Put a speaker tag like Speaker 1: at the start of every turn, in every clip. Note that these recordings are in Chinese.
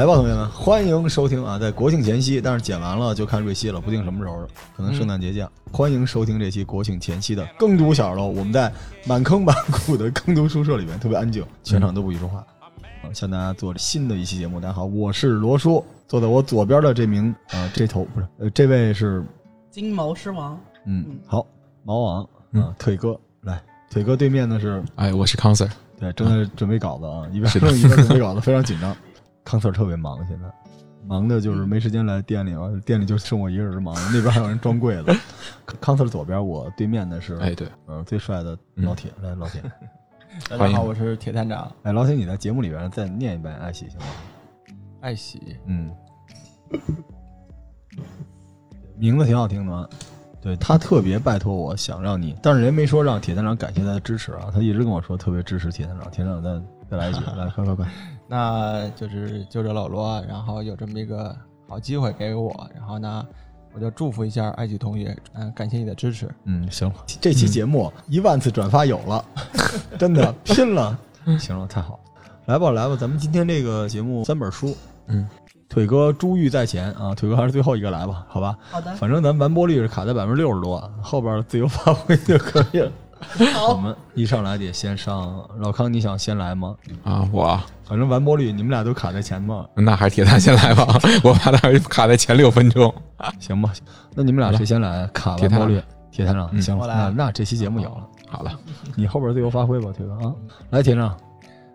Speaker 1: 来吧，同学们，欢迎收听啊！在国庆前夕，但是剪完了就看瑞希了，不定什么时候，可能圣诞节假。欢迎收听这期国庆前夕的耕读小楼。我们在满坑满谷的耕读宿舍里面，特别安静，全场都不许说话。啊，向大家做新的一期节目。大家好，我是罗叔，坐在我左边的这名啊，这头不是呃，这位是
Speaker 2: 金毛狮王。
Speaker 1: 嗯，好，毛王啊，腿哥来，腿哥对面的是
Speaker 3: 哎，我是康 Sir，
Speaker 1: 对，正在准备稿子啊，一边一边准备稿子，非常紧张。康 Sir 特别忙，现在忙的就是没时间来店里啊，店里就剩我一个人忙，那边还有人装柜子。康 Sir 左边，我对面的是
Speaker 3: 哎，对，
Speaker 1: 呃，最帅的老铁，来，老铁，
Speaker 4: 大家好，我是铁探长。
Speaker 1: 哎，老铁，你在节目里边再念一遍爱喜行吗？
Speaker 4: 爱喜，
Speaker 1: 嗯，名字挺好听的嘛。对他特别拜托我想让你，但是人没说让铁探长感谢他的支持啊，他一直跟我说特别支持铁探长，铁探长再再来一句，来，快快快。
Speaker 4: 那就是就着老罗，然后有这么一个好机会给我，然后呢，我就祝福一下爱喜同学，嗯，感谢你的支持。
Speaker 1: 嗯，行了，这期节目一万次转发有了，真的拼了，行了，太好，来吧来吧，咱们今天这个节目三本书，
Speaker 3: 嗯，
Speaker 1: 腿哥珠玉在前啊，腿哥还是最后一个来吧，好吧，
Speaker 2: 好的，
Speaker 1: 反正咱完播率是卡在百分之六十多，后边自由发挥就可以了。我，们一上来得先上老康，你想先来吗？
Speaker 3: 啊，我
Speaker 1: 反正完播率你们俩都卡在前嘛，
Speaker 3: 那还是铁蛋先来吧，我怕他卡在前六分钟。
Speaker 1: 行吧？那你们俩谁先来？卡完播率，铁蛋长，
Speaker 3: 嗯。
Speaker 1: 行
Speaker 4: 来。
Speaker 1: 那那这期节目有了，
Speaker 3: 好了，
Speaker 1: 你后边自由发挥吧，铁哥啊，来，铁探长，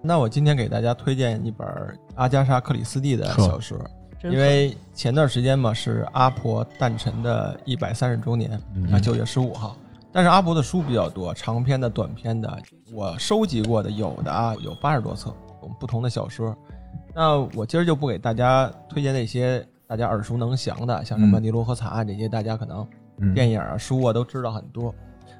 Speaker 4: 那我今天给大家推荐一本阿加莎·克里斯蒂的小说，因为前段时间嘛是阿婆诞辰的一百三十周年，啊，九月十五号。但是阿婆的书比较多，长篇的、短篇的，我收集过的有的啊有八十多册，有不同的小说。那我今儿就不给大家推荐那些大家耳熟能详的，像什么
Speaker 1: 嗯《
Speaker 4: 尼罗河惨案》这些，大家可能
Speaker 3: 嗯
Speaker 4: 电影啊、书啊都知道很多。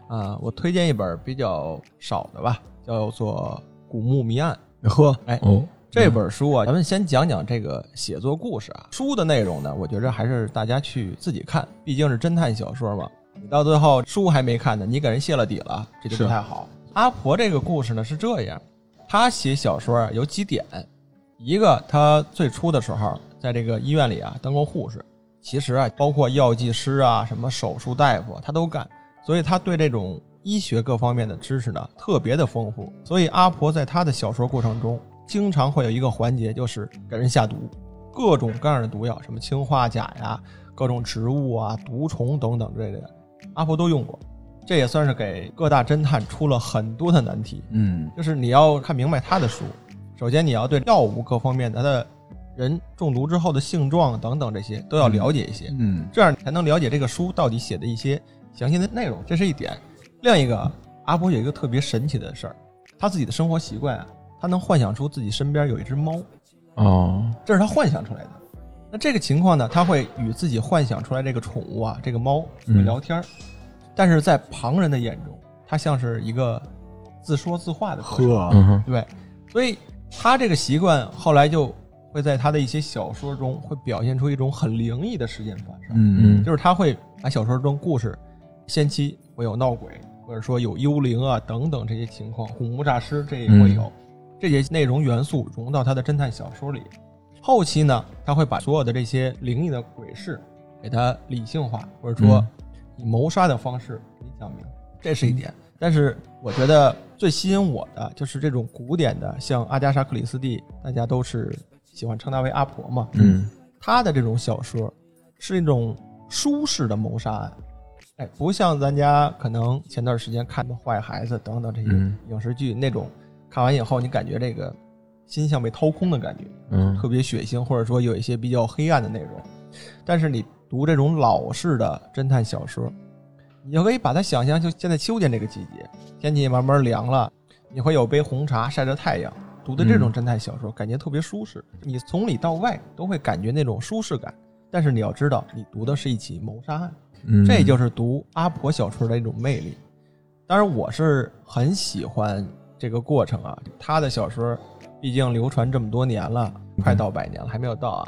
Speaker 4: 啊，我推荐一本比较少的吧，叫做《古墓谜案》。
Speaker 1: 呵，
Speaker 4: 哎，
Speaker 3: 哦，
Speaker 4: 这本书啊，咱们先讲讲这个写作故事啊。书的内容呢，我觉着还是大家去自己看，毕竟是侦探小说嘛。你到最后书还没看呢，你给人泄了底了，这就不太好。阿婆这个故事呢是这样，她写小说啊有几点，一个她最初的时候在这个医院里啊当过护士，其实啊包括药剂师啊、什么手术大夫她都干，所以她对这种医学各方面的知识呢特别的丰富。所以阿婆在她的小说过程中，经常会有一个环节就是给人下毒，各种各样的毒药，什么氰化钾呀、各种植物啊、毒虫等等之类的，阿婆都用过。这也算是给各大侦探出了很多的难题。
Speaker 1: 嗯
Speaker 4: 就是你要看明白他的书，首先你要对药物各方面的他的人中毒之后的性状等等这些都要了解一些，
Speaker 1: 嗯
Speaker 4: 这样你才能了解这个书到底写的一些详细的内容，这是一点。另一个，阿婆有一个特别神奇的事儿，他自己的生活习惯啊，他能幻想出自己身边有一只猫，
Speaker 3: 哦，
Speaker 4: 这是他幻想出来的。那这个情况呢，他会与自己幻想出来这个宠物啊，这个猫聊天儿，但是在旁人的眼中，它像是一个自说自话的。
Speaker 1: 呵，
Speaker 3: 嗯，
Speaker 4: 对，所以他这个习惯后来就会在他的一些小说中会表现出一种很灵异的事件发生，
Speaker 1: 嗯。
Speaker 4: 就是他会把小说中故事先期会有闹鬼，或者说有幽灵啊等等这些情况，恐怖诈尸这也会有、这些内容元素融到他的侦探小说里。后期呢，他会把所有的这些灵异的鬼事给它理性化，或者说以谋杀的方式给你讲明，这是一点。但是我觉得最吸引我的就是这种古典的，像阿加莎·克里斯蒂，大家都是喜欢称她为阿婆嘛，
Speaker 3: 嗯
Speaker 4: 她的这种小说是一种舒适的谋杀案，哎，不像咱家可能前段时间看的《坏孩子》等等这些
Speaker 3: 嗯
Speaker 4: 影视剧那种，看完以后你感觉这个心像被掏空的感觉，
Speaker 3: 嗯
Speaker 4: 特别血腥，或者说有一些比较黑暗的内容。但是你读这种老式的侦探小说，你就可以把它想象，就现在秋天这个季节，天气慢慢凉了，你会有杯红茶晒着太阳，读的这种侦探小说，感觉特别舒适。你从里到外都会感觉那种舒适感。但是你要知道，你读的是一起谋杀案，
Speaker 3: 嗯，
Speaker 4: 这就是读阿婆小说的一种魅力。当然，我是很喜欢这个过程啊。他的小说毕竟流传这么多年了，快到百年了，还没有到啊。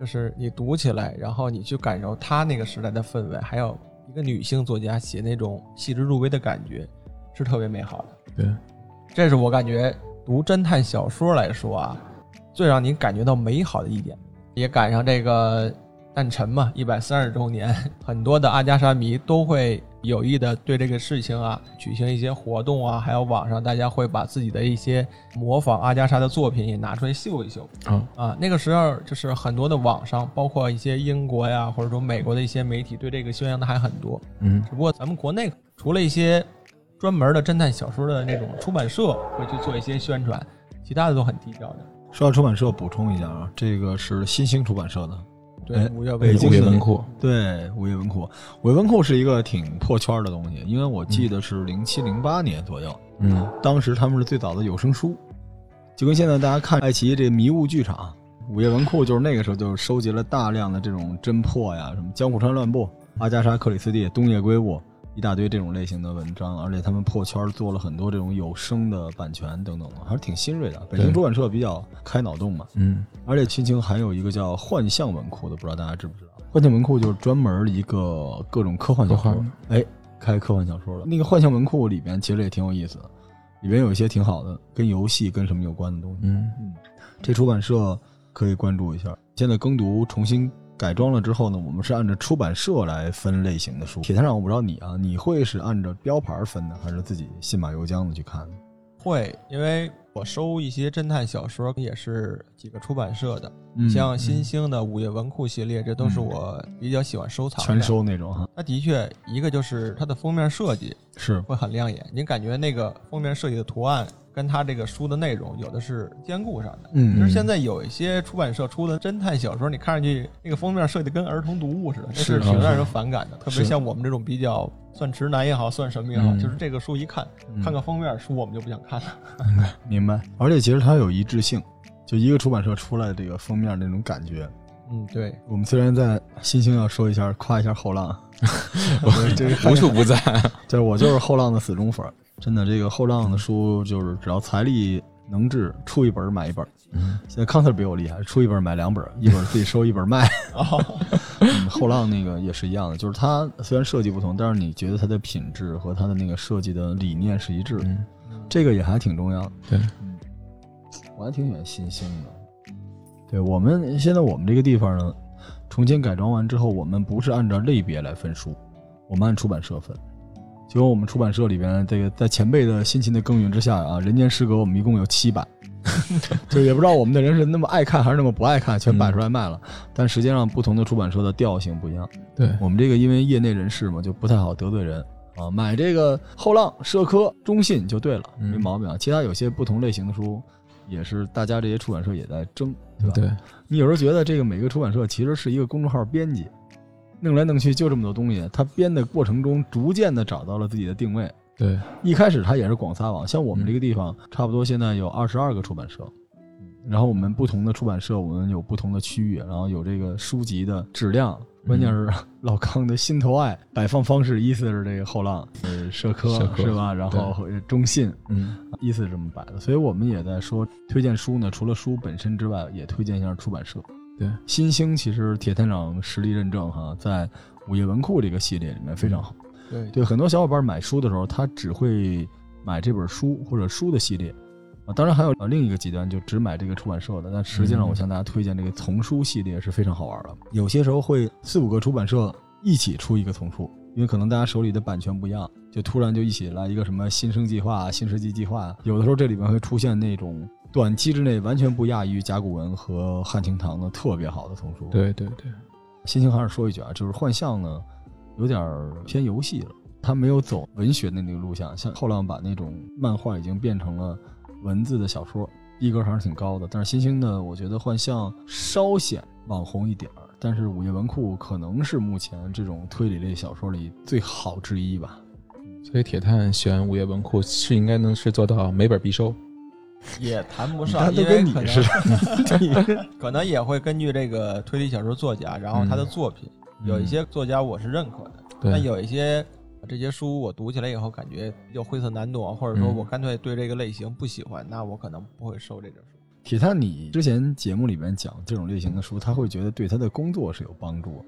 Speaker 4: 就是你读起来，然后你去感受他那个时代的氛围，还有一个女性作家写那种细致入微的感觉，是特别美好的。
Speaker 3: 对，
Speaker 4: 这是我感觉读侦探小说来说啊，最让你感觉到美好的一点。也赶上这个诞辰嘛，一百三十周年，很多的阿加莎迷都会有意的对这个事情啊举行一些活动啊，还有网上大家会把自己的一些模仿阿加莎的作品也拿出来秀一秀。
Speaker 3: 啊，
Speaker 4: 啊，那个时候就是很多的网上，包括一些英国呀，或者说美国的一些媒体对这个宣扬的还很多。
Speaker 3: 嗯
Speaker 4: 只不过咱们国内除了一些专门的侦探小说的那种出版社会去做一些宣传，其他的都很低调的。
Speaker 1: 说到出版社，补充一下啊，这个是新兴出版社的，
Speaker 4: 对
Speaker 1: 哎，
Speaker 4: 五月
Speaker 1: 北京的
Speaker 3: 午夜文库，
Speaker 1: 对，午夜文库。午夜文库是一个挺破圈的东西，因为我记得是零七零八年左右，
Speaker 3: 嗯。
Speaker 1: 当时他们是最早的有声书，就跟现在大家看爱奇艺这迷雾剧场，午夜文库就是那个时候就收集了大量的这种侦破呀，什么江户川乱步、阿加莎克里斯蒂、东野圭吾一大堆这种类型的文章，而且他们破圈做了很多这种有声的版权等等的，还是挺新锐的。北京出版社比较开脑洞嘛，
Speaker 3: 嗯
Speaker 1: 而且新兴还有一个叫幻象文库的，不知道大家知不知道？幻象文库就是专门一个各种科幻小说哎，开科幻小说了。那个幻象文库里面其实也挺有意思的，里面有一些挺好的跟游戏跟什么有关的东西。
Speaker 3: 嗯
Speaker 1: 这出版社可以关注一下。现在耕读重新改装了之后呢，我们是按照出版社来分类型的书。铁探长，我不知道你啊，你会是按照标牌分的，还是自己信马由缰的去看的？
Speaker 4: 会，因为我收一些侦探小说也是几个出版社的，
Speaker 1: 嗯
Speaker 4: 像新兴的午夜文库系列，这都是我比较喜欢收藏的。
Speaker 1: 全收那种哈，
Speaker 4: 那的确，一个就是它的封面设计
Speaker 1: 是
Speaker 4: 会很亮眼，你感觉那个封面设计的图案跟他这个书的内容有的是兼顾上的。
Speaker 1: 嗯
Speaker 4: 就是现在有一些出版社出的侦探小说，你看上去那个封面设计的跟儿童读物似的，那
Speaker 1: 是
Speaker 4: 是挺
Speaker 1: 啊
Speaker 4: 让人反感的。特别像我们这种比较算直男也好，算什么也好，
Speaker 3: 嗯
Speaker 4: 就是这个书一看，
Speaker 1: 嗯
Speaker 4: 看个封面书我们就不想看了。
Speaker 1: 明白。而且其实它有一致性，就一个出版社出来的这个封面那种感觉。
Speaker 4: 嗯，对，
Speaker 1: 我们虽然在新兴要说一下，夸一下后浪，这个
Speaker 3: 无处不在。
Speaker 1: 就是我就是后浪的死忠粉儿，真的，这个后浪的书就是只要财力能治，出一本买一本。
Speaker 3: 嗯
Speaker 1: 现在康 Sir 比我厉害，出一本买两本，一本自己收，一本卖。
Speaker 4: 哦，
Speaker 1: 嗯后浪那个也是一样的，就是它虽然设计不同，但是你觉得它的品质和它的那个设计的理念是一致的，
Speaker 3: 嗯，
Speaker 1: 这个也还挺重要的。
Speaker 3: 对，
Speaker 1: 我还挺喜欢新兴的。对我们现在我们这个地方呢，重新改装完之后，我们不是按照类别来分书，我们按出版社分。结果我们出版社里边，这个在前辈的辛勤的耕耘之下啊，《人间失格》我们一共有七版，就也不知道我们的人是那么爱看还是那么不爱看，全摆出来卖了。但实际上，不同的出版社的调性不一样。
Speaker 3: 对，
Speaker 1: 我们这个因为业内人士嘛，就不太好得罪人啊。买这个后浪、社科、中信就对了，
Speaker 3: 嗯
Speaker 1: 没毛病啊。其他有些不同类型的书，也是大家这些出版社也在争，对吧？
Speaker 3: 对，
Speaker 1: 你有时候觉得这个每个出版社其实是一个公众号编辑，弄来弄去就这么多东西，他编的过程中逐渐的找到了自己的定位。
Speaker 3: 对，
Speaker 1: 一开始他也是广撒网，像我们这个地方，差不多现在有二十二个出版社，然后我们不同的出版社，我们有不同的区域，然后有这个书籍的质量，关键是 老康的心头爱摆放方式，依次是这个后浪，呃，社科
Speaker 3: 社科
Speaker 1: 是吧？然后中信，
Speaker 3: 嗯
Speaker 1: 依次是这么摆的，所以我们也在说推荐书呢，除了书本身之外，也推荐一下出版社。
Speaker 3: 对，
Speaker 1: 新兴其实铁探长实力认证哈，在午夜文库这个系列里面非常好。
Speaker 4: 对
Speaker 1: 对，很多小伙伴买书的时候，他只会买这本书或者书的系列啊。当然还有呃另一个极端，就只买这个出版社的。但实际上，
Speaker 3: 嗯
Speaker 1: 我向大家推荐这个丛书系列是非常好玩的。有些时候会四五个出版社一起出一个丛书，因为可能大家手里的版权不一样，就突然就一起来一个什么新生计划、新世纪计划。有的时候这里面会出现那种短期之内完全不亚于甲骨文和汉庭堂的特别好的丛书。
Speaker 3: 对对对，
Speaker 1: 新兴还是说一句啊，就是幻象呢，有点偏游戏了，他没有走文学的那个路线，像后浪把那种漫画已经变成了文字的小说，逼格还是挺高的。但是新兴呢，我觉得幻象稍显网红一点儿，但是午夜文库可能是目前这种推理类小说里最好之一吧。
Speaker 3: 所以铁探选午夜文库是应该能是做到每本必收。
Speaker 4: 也谈不上，因为
Speaker 1: 你似
Speaker 4: 能，可能也会根据这个推理小说作家，然后他的作品，有一些作家我是认可的，但，有一些这些书我读起来以后感觉比较晦涩难懂，或者说
Speaker 3: 嗯。
Speaker 4: 我干脆对这个类型不喜欢，那我可能不会收这本书。
Speaker 1: 铁探，你之前节目里面讲这种类型的书，他会觉得对他的工作是有帮助。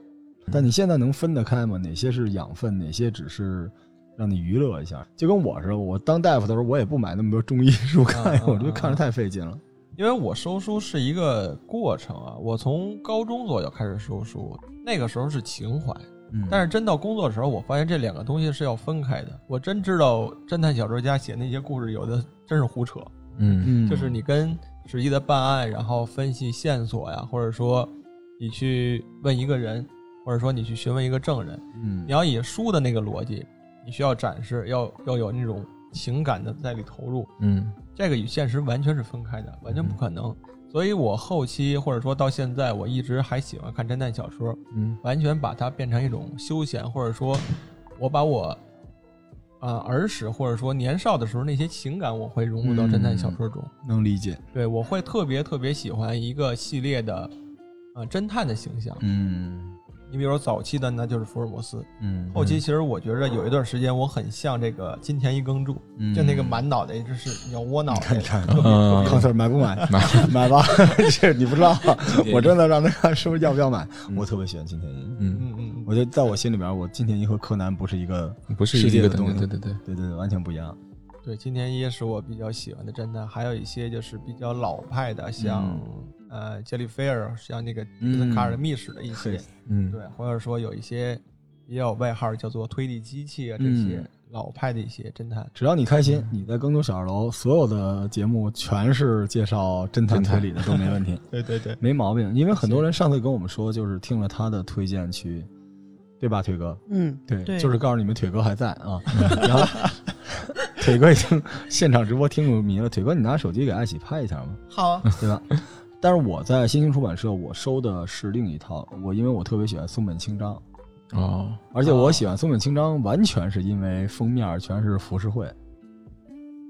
Speaker 1: 但你现在能分得开吗？哪些是养分，哪些只是让你娱乐一下？就跟我似的，我当大夫的时候，我也不买那么多中医书看，我觉得看着太费劲了。
Speaker 4: 因为我收书是一个过程啊，我从高中左右开始收书，那个时候是情怀，
Speaker 1: 嗯
Speaker 4: 但是真到工作的时候，我发现这两个东西是要分开的。我真知道侦探小说家写那些故事，有的真是胡扯，
Speaker 3: 嗯
Speaker 1: 嗯，
Speaker 4: 就是你跟实际的办案，然后分析线索呀，或者说你去问一个人，或者说你去询问一个证人，
Speaker 1: 嗯
Speaker 4: 你要以书的那个逻辑，你需要展示，要要有那种情感的在里投入，
Speaker 3: 嗯
Speaker 4: 这个与现实完全是分开的，完全不可能。所以我后期或者说到现在，我一直还喜欢看侦探小说，
Speaker 3: 嗯
Speaker 4: 完全把它变成一种休闲，或者说，我把我啊、儿时或者说年少的时候那些情感，我会融入到侦探小说中。
Speaker 1: 能理解。
Speaker 4: 对我会特别特别喜欢一个系列的呃侦探的形象。
Speaker 1: 嗯
Speaker 4: 你比如说早期的那就是福尔摩斯，
Speaker 1: 嗯，
Speaker 4: 后期其实我觉着有一段时间我很像这个金田一耕助，
Speaker 1: 嗯
Speaker 4: 就那个满脑袋就是鸟窝脑袋，
Speaker 1: 看看康 Sir 买不买？买买 吧，这你不知道，我真的让他看是不是要不要买。我特别喜欢金田一，
Speaker 3: 嗯，
Speaker 4: 嗯嗯嗯，
Speaker 1: 我觉得在我心里边，我金田一和柯南不是一个
Speaker 3: 不是
Speaker 1: 世界
Speaker 3: 一个
Speaker 1: 的东西，
Speaker 3: 对对对，
Speaker 1: 对对对，完全不一样。
Speaker 4: 对，金田一是我比较喜欢的侦探，还有一些就是比较老派的，像、呃杰里菲尔，像那个
Speaker 1: 嗯
Speaker 4: 卡尔的密史的一些，
Speaker 1: 嘿
Speaker 3: 嗯
Speaker 4: 对，或者说有一些也有外号叫做推理机器啊，这些
Speaker 1: 嗯
Speaker 4: 老派的一些侦探。
Speaker 1: 只要你开心，你在更多小二楼所有的节目全是介绍侦探推理的，都没问题，
Speaker 4: 对对对，
Speaker 1: 没毛病。因为很多人上次跟我们说，就是听了他的推荐去，对吧，腿哥？
Speaker 2: 嗯，
Speaker 1: 对，
Speaker 2: 对
Speaker 1: 就是告诉你们腿哥还在啊。然后腿哥已经现场直播听入迷了。腿哥，你拿手机给艾喜拍一下吗？
Speaker 2: 好啊，
Speaker 1: 对吧？但是我在新兴出版社，我收的是另一套。我因为我特别喜欢松本清张，
Speaker 3: 哦，
Speaker 1: 而且我喜欢松本清张，完全是因为封面全是浮世绘。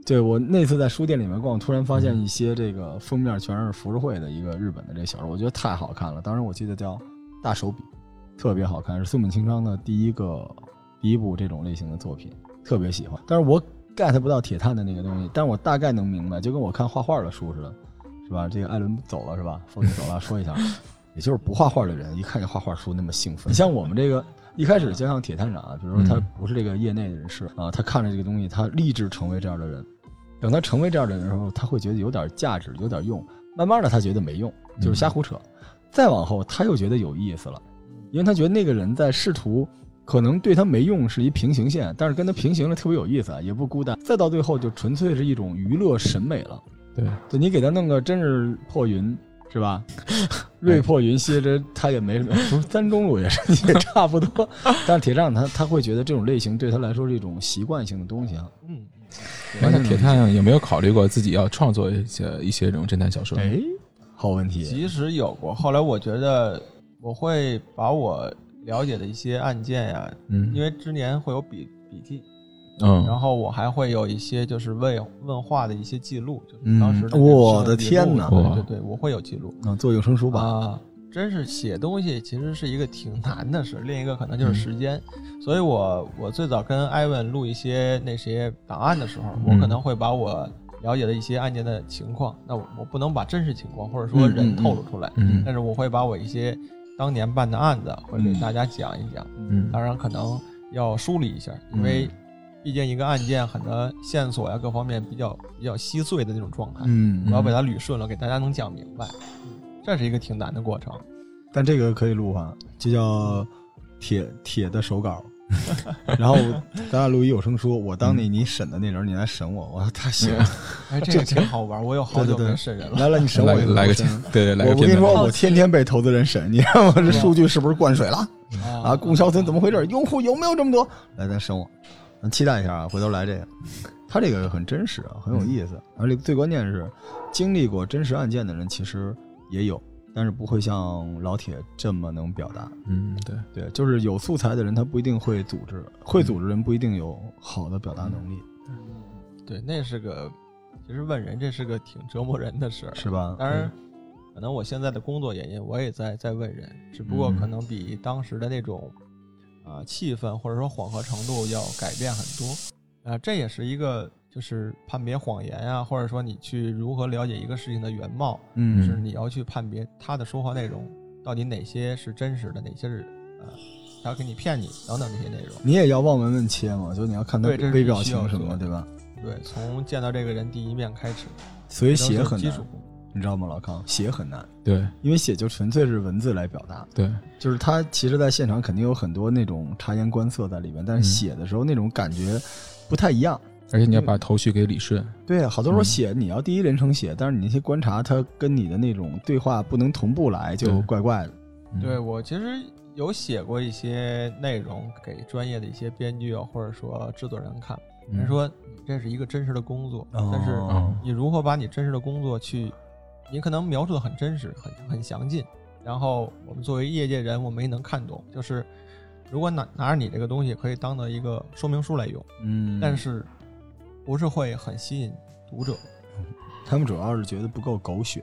Speaker 1: 对我那次在书店里面逛，突然发现一些这个封面全是浮世绘的一个日本的这小说，我觉得太好看了。当时我记得叫《大手笔》，特别好看，是松本清张的第一个第一部这种类型的作品，特别喜欢。但是我 get 不到铁探的那个东西，但是我大概能明白，就跟我看画画的书似的，是吧？这个艾伦走了是吧？风景走了，说一下，也就是不画画的人，一看见画画书那么兴奋。你像我们这个一开始就像铁探长啊，比如说他
Speaker 3: 嗯
Speaker 1: 不是这个业内的人士啊，他看着这个东西，他立志成为这样的人。等他成为这样的人的时候，他会觉得有点价值，有点用。慢慢的，他觉得没用，就是瞎胡扯。再往后，他又觉得有意思了，因为他觉得那个人在试图，可能对他没用是一平行线，但是跟他平行了特别有意思啊，也不孤单。再到最后，就纯粹是一种娱乐审美了。
Speaker 3: 对，
Speaker 1: 对你给他弄个真是破云是吧？瑞破云兮这他也没什么，不是三中路也是也差不多。但是铁杖他他会觉得这种类型对他来说是一种习惯性的东西啊。
Speaker 4: 嗯，
Speaker 3: 哎那铁探有没有考虑过自己要创作一些一些这种侦探小说？
Speaker 1: 哎，好问题。
Speaker 4: 其实有过，后来我觉得我会把我了解的一些案件呀，
Speaker 3: 嗯，
Speaker 4: 因为之年会有笔笔记，
Speaker 3: 嗯，
Speaker 4: 然后我还会有一些就是问问话的一些记录，就是当时的
Speaker 1: 嗯我的天哪。
Speaker 4: 对对对，我会有记录。
Speaker 1: 啊，做有声书吧。
Speaker 4: 啊。真是写东西其实是一个挺难的事，另一个可能
Speaker 1: 嗯
Speaker 4: 就是时间。所以我我最早跟艾文录一些那些档案的时候，
Speaker 3: 嗯。
Speaker 4: 我可能会把我了解的一些案件的情况，那我我不能把真实情况或者说
Speaker 1: 嗯嗯
Speaker 4: 人
Speaker 1: 嗯
Speaker 4: 透露出来，
Speaker 3: 嗯
Speaker 4: 但是我会把我一些当年办的案子会给大家讲一讲。
Speaker 3: 嗯。
Speaker 4: 当然可能要梳理一下，因为毕竟一个案件很多线索呀各方面比较比较稀碎的那种状态，
Speaker 1: 嗯
Speaker 4: 我要把它捋顺了，给大家能讲明白，这是一个挺难的过程。
Speaker 1: 但这个可以录哈，这叫铁铁的手稿。然后咱俩录一有声书，我当你你审的那人，你来审我，我说太行了。
Speaker 4: 哎，这个挺好玩，我有好久没审人了。
Speaker 1: 来了，你审我，
Speaker 3: 来个对对来个
Speaker 1: 我我跟你说，我天天被投资人审，你让我这数据是不是灌水了啊？
Speaker 4: 啊
Speaker 1: 供销村怎么回事？用户有没有这么多？来，咱审我，咱期待一下啊，回头来这个。他这个很真实啊，很有意思，而且最关键是，经历过真实案件的人其实也有，但是不会像老铁这么能表达。
Speaker 3: 嗯，对，
Speaker 1: 对，就是有素材的人，他不一定会组织，会组织人不一定有好的表达能力，嗯
Speaker 4: 对，那是个，其实问人这是个挺折磨人的事儿。
Speaker 1: 是吧？
Speaker 4: 当然，可能我现在的工作原因，我也在在问人，只不过
Speaker 1: 嗯
Speaker 4: 可能比当时的那种啊、气氛或者说缓和程度要改变很多啊、这也是一个就是判别谎言啊，或者说你去如何了解一个事情的原貌，
Speaker 1: 嗯
Speaker 4: 是你要去判别他的说话内容到底哪些是真实的，哪些是呃他给你骗你等等这些内容。
Speaker 1: 你也要望闻问切嘛，就你要看他微表情什么对吧？
Speaker 4: 对，从见到这个人第一面开始，
Speaker 1: 所以写很难
Speaker 4: 基础，功。
Speaker 1: 你知道吗，老康？写很难，
Speaker 3: 对。
Speaker 1: 因为写就纯粹是文字来表达，
Speaker 3: 对，
Speaker 1: 就是他其实，在现场肯定有很多那种察言观色在里面，但是
Speaker 3: 嗯。
Speaker 1: 写的时候那种感觉不太一样。
Speaker 3: 而且你要把头绪给理顺。
Speaker 1: 对，好多时候
Speaker 3: 嗯。
Speaker 1: 写你要第一人称写，但是你那些观察，它跟你的那种对话不能同步来，就怪怪的。
Speaker 3: 嗯。
Speaker 4: 对我其实有写过一些内容给专业的一些编剧啊，或者说制作人看，
Speaker 3: 嗯。
Speaker 4: 人说你这是一个真实的工作，
Speaker 1: 哦
Speaker 4: 但是
Speaker 3: 哦。
Speaker 4: 你如何把你真实的工作去，你可能描述的很真实、很很详尽，然后我们作为业界人，我们也能看懂，就是如果拿拿着你这个东西可以当做一个说明书来用，
Speaker 1: 嗯。
Speaker 4: 但是不是会很吸引读者，
Speaker 1: 他们主要是觉得不够狗血，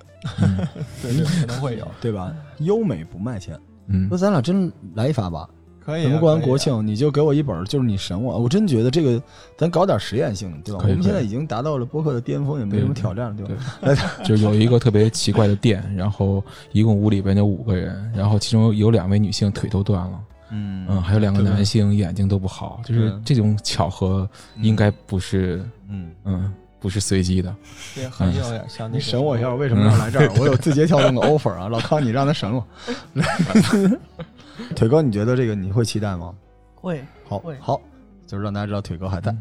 Speaker 4: 对对，可能会有，
Speaker 1: 对吧？优美不卖钱。
Speaker 3: 嗯。
Speaker 1: 那咱俩真来一发吧，
Speaker 4: 可以、啊。
Speaker 1: 咱们过完国庆，你就给我一本，就是你审我。我真觉得这个，咱搞点实验性的，对吧？我们现在已经达到了播客的巅峰，也没什么挑战了，对
Speaker 3: 对
Speaker 1: 吧？
Speaker 3: 就有一个特别奇怪的店，然后一共屋里边就五个人，然后其中有两位女性腿都断了，
Speaker 1: 嗯
Speaker 3: 嗯，还有两个男性眼睛都不好，就是
Speaker 1: 嗯
Speaker 3: 这种巧合应该不是，
Speaker 1: 嗯，
Speaker 3: 嗯，不是随机的。
Speaker 4: 对很有点像那
Speaker 1: 你。审我一下，我为什么要来这儿？我有字节跳动的 offer 啊，老康，你让他审我。腿哥，你觉得这个你会期待吗？
Speaker 2: 会
Speaker 1: 好
Speaker 2: 会，
Speaker 1: 好，就是让大家知道腿哥还在。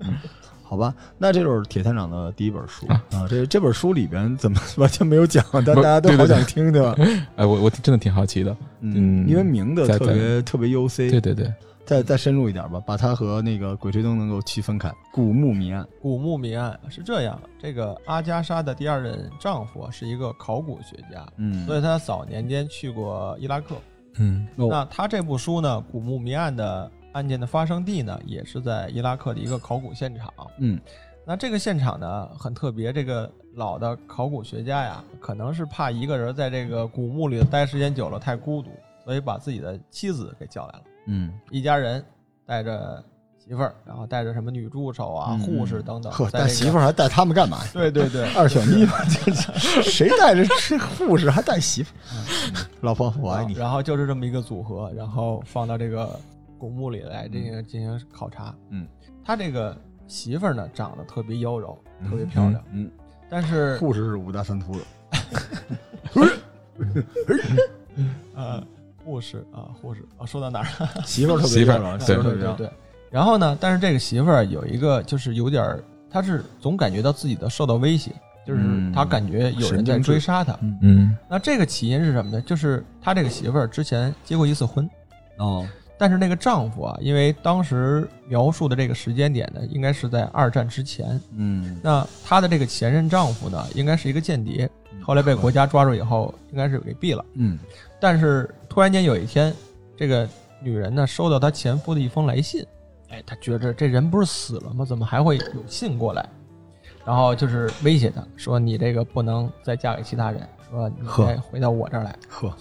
Speaker 1: 嗯好吧，那这就是铁探长的第一本书
Speaker 3: 啊
Speaker 1: 啊。这这本书里边怎么 完全没有讲，但大家都好想听，对吧？
Speaker 3: 哎，我我真的挺好奇的。
Speaker 1: 嗯，
Speaker 3: 嗯
Speaker 1: 因为名字特别特别 UC，
Speaker 3: 对对对，
Speaker 1: 再再深入一点吧，把它和那个《鬼吹灯》能够区分开。古墓谜案，
Speaker 4: 古墓谜案是这样，这个阿加莎的第二任丈夫是一个考古学家，
Speaker 1: 嗯
Speaker 4: 所以他早年间去过伊拉克。
Speaker 3: 嗯。
Speaker 1: 哦
Speaker 4: 那他这部书呢，《古墓谜案》的案件的发生地呢，也是在伊拉克的一个考古现场。
Speaker 1: 嗯。
Speaker 4: 那这个现场呢很特别，这个老的考古学家呀，可能是怕一个人在这个古墓里待时间久了太孤独，所以把自己的妻子给叫来了，
Speaker 1: 嗯，
Speaker 4: 一家人带着媳妇儿，然后带着什么女助手啊、
Speaker 1: 嗯
Speaker 4: 护士等等，
Speaker 1: 呵，带媳妇儿还带他们干嘛呀？
Speaker 4: 对对对，
Speaker 1: 二选一吧，这 谁带着这护士还带媳妇儿？嗯 老婆，我爱你。
Speaker 4: 然后就是这么一个组合，然后放到这个古墓里来进行进行考察。
Speaker 1: 嗯，
Speaker 4: 他这个媳妇儿呢，长得特别妖娆，特别漂亮，
Speaker 1: 嗯，
Speaker 4: 但是
Speaker 1: 护士是五大三粗的。
Speaker 4: 呃，护士啊，护士啊，说到哪儿了？
Speaker 1: 媳妇儿特别
Speaker 3: 媳妇儿
Speaker 1: 漂亮，
Speaker 3: 对
Speaker 1: 媳妇儿特别漂亮。
Speaker 4: 对对。然后呢，但是这个媳妇儿有一个就是有点儿，她是总感觉到自己的受到威胁，就是
Speaker 1: 嗯
Speaker 4: 她感觉有人在追杀她。
Speaker 3: 嗯
Speaker 4: 那这个起因是什么呢？就是她这个媳妇儿之前结过一次婚，
Speaker 1: 哦，
Speaker 4: 但是那个丈夫啊，因为当时描述的这个时间点呢，应该是在二战之前。
Speaker 1: 嗯
Speaker 4: 那她的这个前任丈夫呢，应该是一个间谍，后来被国家抓住以后，应该是给毙了。
Speaker 1: 嗯
Speaker 4: 但是突然间有一天，这个女人呢收到她前夫的一封来信，哎，他觉着这人不是死了吗？怎么还会有信过来？然后就是威胁他说：“你这个不能再嫁给其他人，说你
Speaker 1: 呵
Speaker 4: 该回到我这儿来。”
Speaker 1: 呵，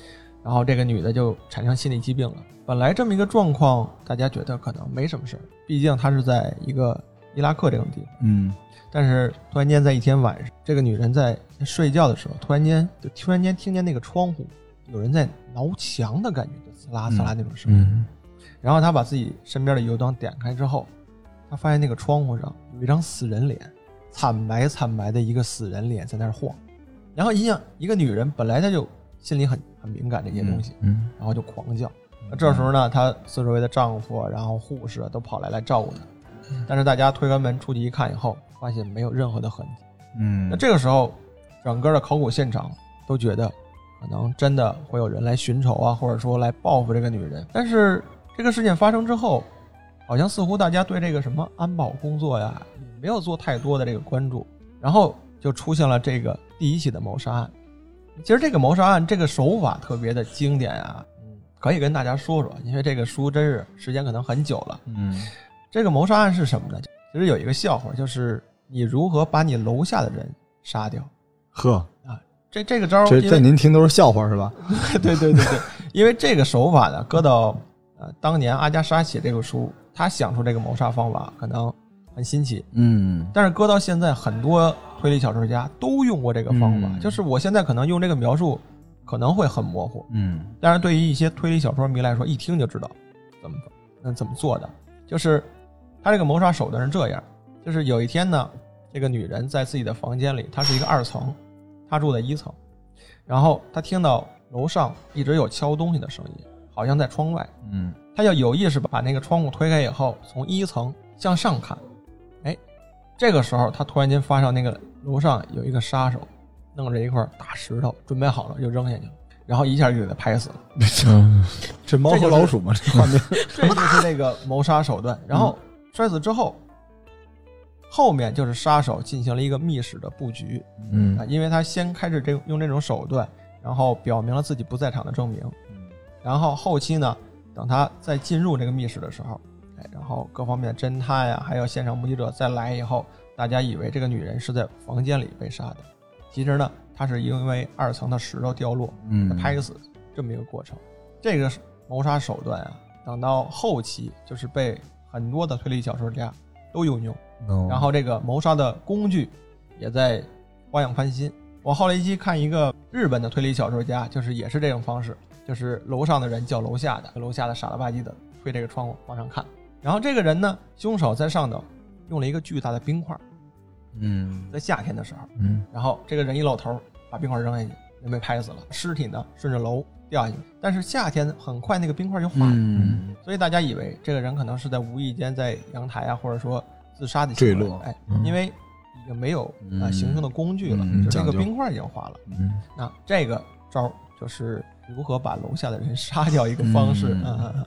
Speaker 4: 然后这个女的就产生心理疾病了。本来这么一个状况，大家觉得可能没什么事儿，毕竟她是在一个伊拉克这种地方。
Speaker 1: 嗯
Speaker 4: 但是突然间在一天晚上，这个女人在睡觉的时候，突然间就突然间听见那个窗户有人在挠墙的感觉，就刺啦刺啦那种声音。
Speaker 3: 嗯
Speaker 4: 然后他把自己身边的油灯点开之后，他发现那个窗户上有一张死人脸，惨白惨白的一个死人脸在那儿晃。然后一样，一个女人本来她就心里很很敏感这些东西，
Speaker 3: 嗯
Speaker 4: 然后就狂叫。那这时候呢，她四周围的丈夫啊，然后护士啊都跑来来照顾她。但是大家推开门出去一看以后，发现没有任何的痕迹。
Speaker 1: 嗯
Speaker 4: 那这个时候，整个的考古现场都觉得可能真的会有人来寻仇啊，或者说来报复这个女人。但是这个事件发生之后，好像似乎大家对这个什么安保工作呀，没有做太多的这个关注，然后就出现了这个第一起的谋杀案。其实这个谋杀案这个手法特别的经典啊，嗯，可以跟大家说说，因为这个书真是时间可能很久了。
Speaker 1: 嗯
Speaker 4: 这个谋杀案是什么呢？其实有一个笑话，就是你如何把你楼下的人杀掉。
Speaker 1: 呵啊，
Speaker 4: 这这个招儿，
Speaker 1: 这在您听都是笑话是吧？
Speaker 4: 对对对对，因为这个手法呢，搁到呃当年阿加莎写这个书，她想出这个谋杀方法可能很很新奇。
Speaker 1: 嗯
Speaker 4: 但是搁到现在，很多推理小说家都用过这个方法。
Speaker 1: 嗯
Speaker 4: 就是我现在可能用这个描述可能会很模糊，
Speaker 1: 嗯
Speaker 4: 但是对于一些推理小说迷来说，一听就知道怎么那怎么做的。就是他这个谋杀手段是这样：就是有一天呢，这个女人在自己的房间里，她是一个二层，她住在一层，然后她听到楼上一直有敲东西的声音，好像在窗外。
Speaker 1: 嗯
Speaker 4: 他就有意识把那个窗户推开以后，从一层向上看。哎，这个时候他突然间发现那个楼上有一个杀手，弄着一块大石头，准备好了就扔下去了，然后一下就给他拍死了。
Speaker 3: 嗯
Speaker 1: 这猫和老鼠嘛，这画面。
Speaker 4: 这就是那个谋杀手段。然后摔死之后，后面就是杀手进行了一个密室的布局啊，
Speaker 3: 嗯
Speaker 4: 因为他先开始这用这种手段，然后表明了自己不在场的证明，然后后期呢，等他再进入这个密室的时候，哎，然后各方面的侦探呀、还有现场目击者再来以后，大家以为这个女人是在房间里被杀的，其实呢，她是因为二层的石头掉落，
Speaker 1: 嗯
Speaker 4: 拍死这么一个过程。这个谋杀手段啊，等到后期就是被很多的推理小说家都有用，
Speaker 1: 哦
Speaker 4: 然后这个谋杀的工具也在花样翻新。我后来一期看一个日本的推理小说家，就是也是这种方式，就是楼上的人叫楼下的，楼下的傻了吧唧的推这个窗户往上看，然后这个人呢，凶手在上头用了一个巨大的冰块，
Speaker 1: 嗯。
Speaker 4: 在夏天的时候，
Speaker 3: 嗯。
Speaker 4: 然后这个人一露头，把冰块扔下去，人被拍死了，尸体呢顺着楼掉下去。但是夏天很快那个冰块就化了，
Speaker 1: 嗯。
Speaker 4: 所以大家以为这个人可能是在无意间在阳台啊，或者说自杀的
Speaker 1: 坠落。
Speaker 4: 哎
Speaker 3: 嗯，
Speaker 4: 因为已经没有啊、
Speaker 1: 嗯。
Speaker 4: 行凶的工具了，
Speaker 1: 嗯
Speaker 4: 就这个冰块已经化了。
Speaker 3: 嗯。
Speaker 4: 那这个招儿就是如何把楼下的人杀掉一个方式。
Speaker 1: 嗯
Speaker 4: 嗯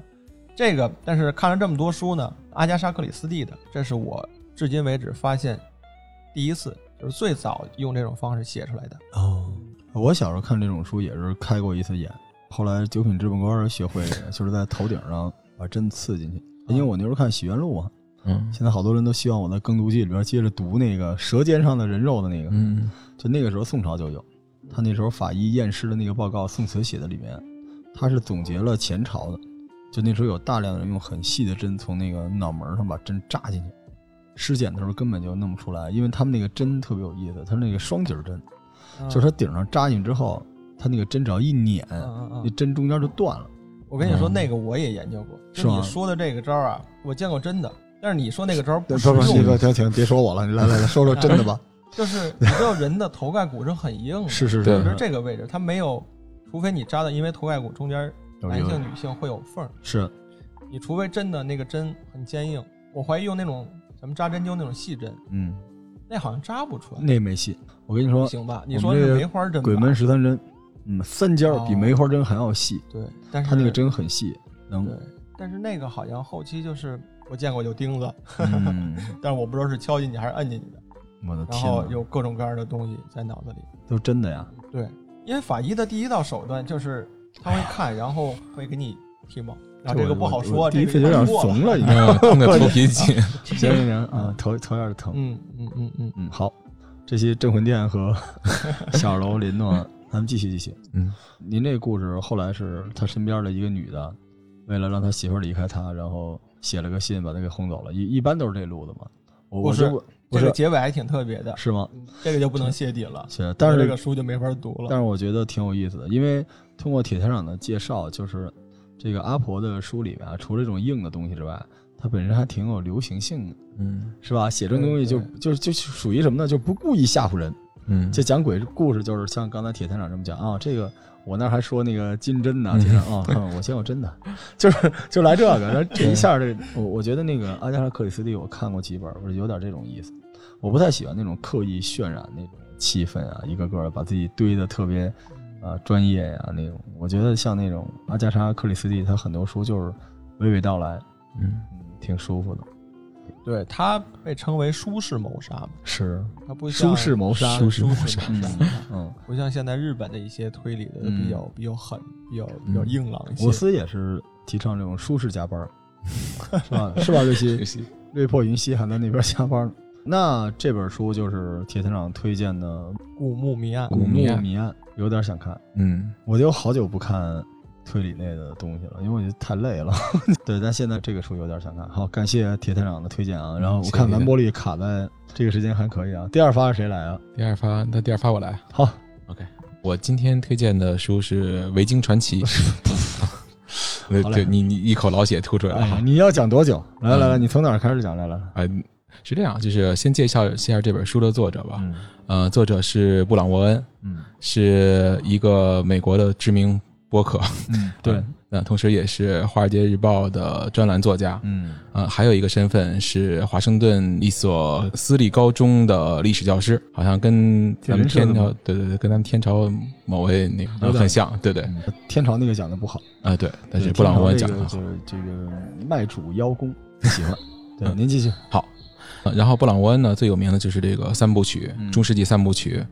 Speaker 4: 这个但是看了这么多书呢，阿加莎·克里斯蒂的，这是我至今为止发现第一次，就是最早用这种方式写出来的。
Speaker 1: 哦，我小时候看这种书也是开过一次眼，后来九品芝麻官学会的，就是在头顶上把针刺进去。因为我那时候看《洗冤录》嘛，
Speaker 3: 嗯
Speaker 1: 现在好多人都希望我在耕读记里边接着读那个舌尖上的人肉的那个，
Speaker 3: 嗯
Speaker 1: 就那个时候宋朝就有，他那时候法医验尸的那个报告，宋慈写的里面，他是总结了前朝的，就那时候有大量的人用很细的针从那个脑门上把针扎进去，尸检的时候根本就弄不出来，因为他们那个针特别有意思，它是那个双节针，就是它顶上扎进去之后，它那个针只要一捻，那
Speaker 4: 嗯，
Speaker 1: 针中间就断了。
Speaker 4: 我跟你说，
Speaker 3: 嗯
Speaker 4: 那个我也研究过，就
Speaker 1: 是
Speaker 4: 你说的这个招儿啊，我见过真的，但是你说那个招儿不
Speaker 1: 不
Speaker 4: 实用，
Speaker 1: 不不，停停，别说我了，你来来来说说 真的吧。
Speaker 4: 就是你知道人的头盖骨是很硬的，
Speaker 1: 是是是。
Speaker 4: 就是这个位置，它没有，除非你扎的，因为头盖骨中间男性女性会有缝儿，
Speaker 1: 是。
Speaker 4: 你除非真的那个针很坚硬，我怀疑用那种咱们扎针灸那种细针，
Speaker 1: 嗯，
Speaker 4: 那好像扎不出来，
Speaker 1: 那没戏。我跟你说，
Speaker 4: 行吧？你说是
Speaker 1: 我们这个
Speaker 4: 梅花针吧，
Speaker 1: 鬼门十三针，嗯，三尖儿比
Speaker 4: 哦
Speaker 1: 梅花针还要细，
Speaker 4: 对，但是
Speaker 1: 它那个针很细，能
Speaker 4: 对，但是那个好像后期就是我见过有钉子，
Speaker 1: 嗯，
Speaker 4: 但是我不知道是敲进去还是摁进去的，
Speaker 1: 我的
Speaker 4: 然
Speaker 1: 天哪，
Speaker 4: 后有各种各样的东西在脑子里。
Speaker 1: 都真的呀？
Speaker 4: 对，因为法医的第一道手段就是他会看，然后会给你剃毛，啊，这个不好说，
Speaker 1: 我第一
Speaker 4: 这
Speaker 1: 次有点
Speaker 4: 过了
Speaker 1: 怂了，已经。
Speaker 3: 嗯，痛的头皮 紧，
Speaker 1: 行行行啊，头头有点疼。
Speaker 4: 嗯嗯嗯嗯，
Speaker 1: 嗯，好，这期镇魂殿和 小楼林诺，咱们继续继续。
Speaker 3: 嗯
Speaker 1: 您这个故事后来是他身边的一个女的，为了让他媳妇儿离开他，然后写了个信把他给轰走了。一一般都是这路子嘛。我
Speaker 4: 不是这个
Speaker 1: 是
Speaker 4: 结尾还挺特别的，
Speaker 1: 是吗？
Speaker 4: 嗯这个就不能泄底了，
Speaker 1: 是，但是
Speaker 4: 这个书就没法读了。
Speaker 1: 但是我觉得挺有意思的，因为通过铁团长的介绍，就是这个阿婆的书里面啊，除了这种硬的东西之外，它本身还挺有流行性的，
Speaker 3: 嗯
Speaker 1: 是吧？写这种东西就
Speaker 4: 对
Speaker 1: 就就属于什么呢？就不故意吓唬人。
Speaker 3: 嗯，
Speaker 1: 这讲鬼故事就是像刚才铁团长这么讲啊，这个我那还说那个金针呢，铁啊，哼我见过真的，就是就来这个，然后这一下这我我觉得那个阿加莎克里斯蒂我看过几本，我有点这种意思，我不太喜欢那种刻意渲染那种气氛啊，一个个把自己堆的特别啊专业呀、那种，我觉得像那种阿加莎克里斯蒂，他很多书就是娓娓道来，
Speaker 3: 嗯
Speaker 1: 嗯，挺舒服的，
Speaker 4: 对，他被称为舒适谋杀嘛，
Speaker 1: 是
Speaker 4: 他不像
Speaker 1: 舒适谋杀，
Speaker 3: 舒适谋杀
Speaker 1: 嗯，嗯。
Speaker 4: 不像现在日本的一些推理的
Speaker 1: 嗯
Speaker 4: 比较比较狠，比较比较
Speaker 3: 嗯
Speaker 4: 硬朗一些
Speaker 1: 摩。斯也是提倡这种舒适加班儿，是吧？是吧？瑞希，瑞破云溪还在那边加班呢。那这本书就是铁团长推荐的《
Speaker 4: 古墓谜案，
Speaker 3: 古
Speaker 1: 古墓
Speaker 3: 谜案
Speaker 1: 有点想看。
Speaker 3: 嗯
Speaker 1: 我就好久不看推理类的东西了，因为我觉得太累了。对，但现在这个书有点想看。好，感谢铁探长的推荐啊。然后我看完播率卡在这个时间还可以啊。第二发是谁来啊？
Speaker 3: 第二发，那第二发我来。
Speaker 1: 好
Speaker 3: ，OK，我今天推荐的书是《维京传奇》对你，你一口老血吐出来了
Speaker 1: 哎。你要讲多久？来来来，
Speaker 3: 嗯
Speaker 1: 你从哪儿开始讲？来来来，
Speaker 3: 啊，是这样，就是先介绍一下这本书的作者吧。
Speaker 1: 嗯
Speaker 3: 呃，作者是布朗沃恩，
Speaker 1: 嗯
Speaker 3: 是一个美国的知名播客，
Speaker 1: 嗯，对，
Speaker 3: 那同时也是《华尔街日报》的专栏作家。
Speaker 1: 嗯
Speaker 3: 呃，还有一个身份是华盛顿一所私立高中的历史教师，好像跟咱们天朝，对对对，跟咱们天朝某位那个很像，对对，
Speaker 1: 天朝那个讲的不好，啊
Speaker 3: 对，但是布朗沃恩讲的好。
Speaker 1: 这个就是这个卖主邀功，不喜欢。对，
Speaker 3: 嗯
Speaker 1: 您继续。
Speaker 3: 好，呃然后布朗沃恩呢最有名的就是这个三部曲，
Speaker 1: 嗯
Speaker 3: 中世纪三部曲，《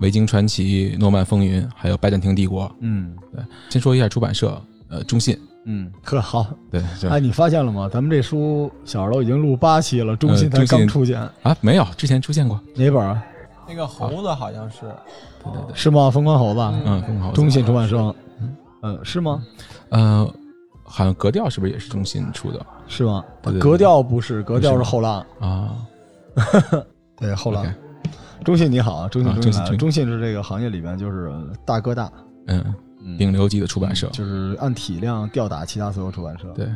Speaker 3: 维京传奇》、《诺曼风云》，还有《拜占庭帝国》。
Speaker 1: 嗯对
Speaker 3: 先说一下出版社，呃，中信，
Speaker 1: 嗯，可好。
Speaker 3: 对，是
Speaker 1: 哎，你发现了吗？咱们这书小时候已经录八期了，中信才刚出现，
Speaker 3: 啊，没有，之前出现过，
Speaker 1: 哪本啊？
Speaker 4: 那个猴子好像是，
Speaker 3: 对对对，
Speaker 1: 是吗？疯狂猴子，
Speaker 3: 嗯，更好。
Speaker 1: 中信出版社。嗯，是吗？
Speaker 3: 呃，好像格调是不是也是中信出的
Speaker 1: 是吗？
Speaker 3: 对对对
Speaker 1: 格调不是，格调
Speaker 3: 是
Speaker 1: 后浪。
Speaker 3: 啊？
Speaker 1: 对，后浪。中信你好啊，中信。
Speaker 3: 中信
Speaker 1: 中信是这个行业里边就是大哥大，
Speaker 3: 嗯，
Speaker 1: 嗯
Speaker 3: 顶流级的出版社，
Speaker 1: 就是按体量吊打其他所有出版社。，
Speaker 3: 对，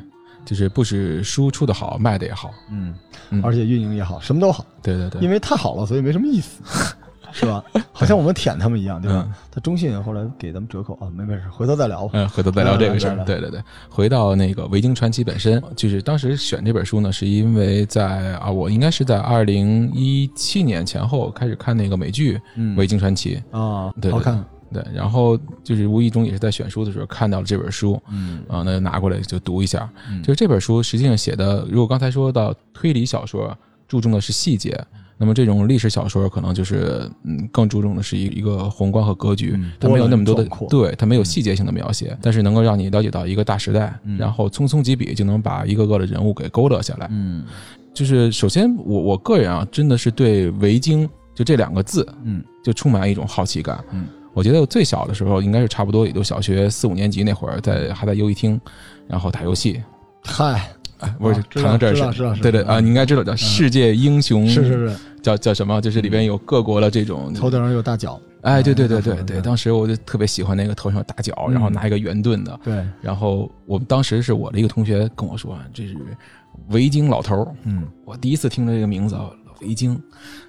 Speaker 3: 就是不止书出的好，卖的也好，
Speaker 1: 嗯
Speaker 3: 嗯，
Speaker 1: 而且运营也好，什么都好，
Speaker 3: 对对对，
Speaker 1: 因为太好了，所以没什么意思，是吧？好像我们舔他们一样，对吧
Speaker 3: 嗯？
Speaker 1: 他中信后来给咱们折扣啊，没没事，回头再聊吧。
Speaker 3: 嗯，回头再聊这个事儿。对对对，回到那个《维京传奇》本身，就是当时选这本书呢，是因为在啊，我应该是在二零一七年前后开始看那个美剧《
Speaker 1: 嗯
Speaker 3: 维京传奇》，
Speaker 1: 啊，
Speaker 3: 对对
Speaker 1: 好看，
Speaker 3: 对，然后就是无意中也是在选书的时候看到了这本书，
Speaker 1: 嗯
Speaker 3: 啊，那就拿过来就读一下。
Speaker 1: 嗯
Speaker 3: 就是这本书实际上写的，如果刚才说到推理小说，注重的是细节。那么这种历史小说可能就是，嗯，更注重的是一一个宏观和格局
Speaker 1: 嗯，
Speaker 3: 它没有那么多的对，它没有细节性的描写，但是能够让你了解到一个大时代，
Speaker 1: 嗯
Speaker 3: 然后匆匆几笔就能把一个个的人物给勾勒下来。
Speaker 1: 嗯
Speaker 3: 就是首先我我个人啊，真的是对维京就这两个字
Speaker 1: 嗯
Speaker 3: 就充满一种好奇感。
Speaker 1: 嗯，
Speaker 3: 我觉得我最小的时候应该是差不多也就小学四五年级那会儿，在还在游戏厅，然后打游戏。
Speaker 1: 嗨，
Speaker 3: 哎，不是
Speaker 1: 啊，知道
Speaker 3: 可能这
Speaker 1: 知道
Speaker 3: 是对对啊，你应该知道叫世界英雄，
Speaker 1: 是是是，
Speaker 3: 叫叫什么？就是里边有各国的这种
Speaker 1: 头顶上有大角，
Speaker 3: 哎，对对对对对，当时我就特别喜欢那个头上有大角，
Speaker 1: 嗯
Speaker 3: 然后拿一个圆盾的。
Speaker 1: 对，
Speaker 3: 然后我们当时是我的一个同学跟我说，这是维京老头儿。
Speaker 1: 嗯。
Speaker 3: 我第一次听到这个名字，啊维京。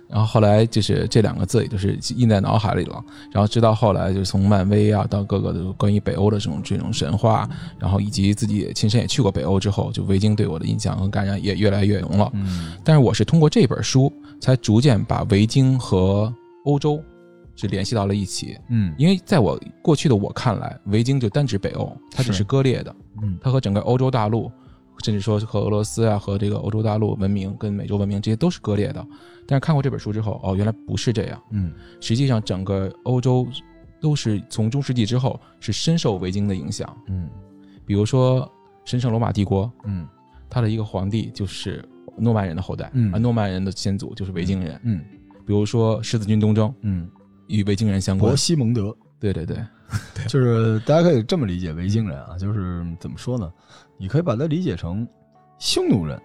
Speaker 3: 然后后来就是这两个字，也就是印在脑海里了。然后直到后来，就是从漫威啊到各个的关于北欧的这种这种神话，然后以及自己也亲身也去过北欧之后，就维京对我的印象和感染也越来越浓了。
Speaker 1: 嗯
Speaker 3: 但是我是通过这本书，才逐渐把维京和欧洲是联系到了一起。
Speaker 1: 嗯
Speaker 3: 因为在我过去的我看来，维京就单指北欧，它只
Speaker 1: 是
Speaker 3: 是割裂的，
Speaker 1: 嗯
Speaker 3: 它和整个欧洲大陆，甚至说和俄罗斯啊和这个欧洲大陆文明跟美洲文明这些都是割裂的。但是看过这本书之后，哦，原来不是这样。
Speaker 1: 嗯
Speaker 3: 实际上，整个欧洲都是从中世纪之后是深受维京的影响。
Speaker 1: 嗯
Speaker 3: 比如说神圣罗马帝国，
Speaker 1: 嗯
Speaker 3: 他的一个皇帝就是诺曼人的后代，
Speaker 1: 嗯
Speaker 3: 而诺曼人的先祖就是维京人。
Speaker 1: 嗯
Speaker 3: 比如说十字军东征
Speaker 1: 嗯，
Speaker 3: 与维京人相关
Speaker 1: 伯。西蒙德。
Speaker 3: 对对对，
Speaker 1: 就是大家可以这么理解维京人啊，就是怎么说呢？你可以把它理解成匈奴人，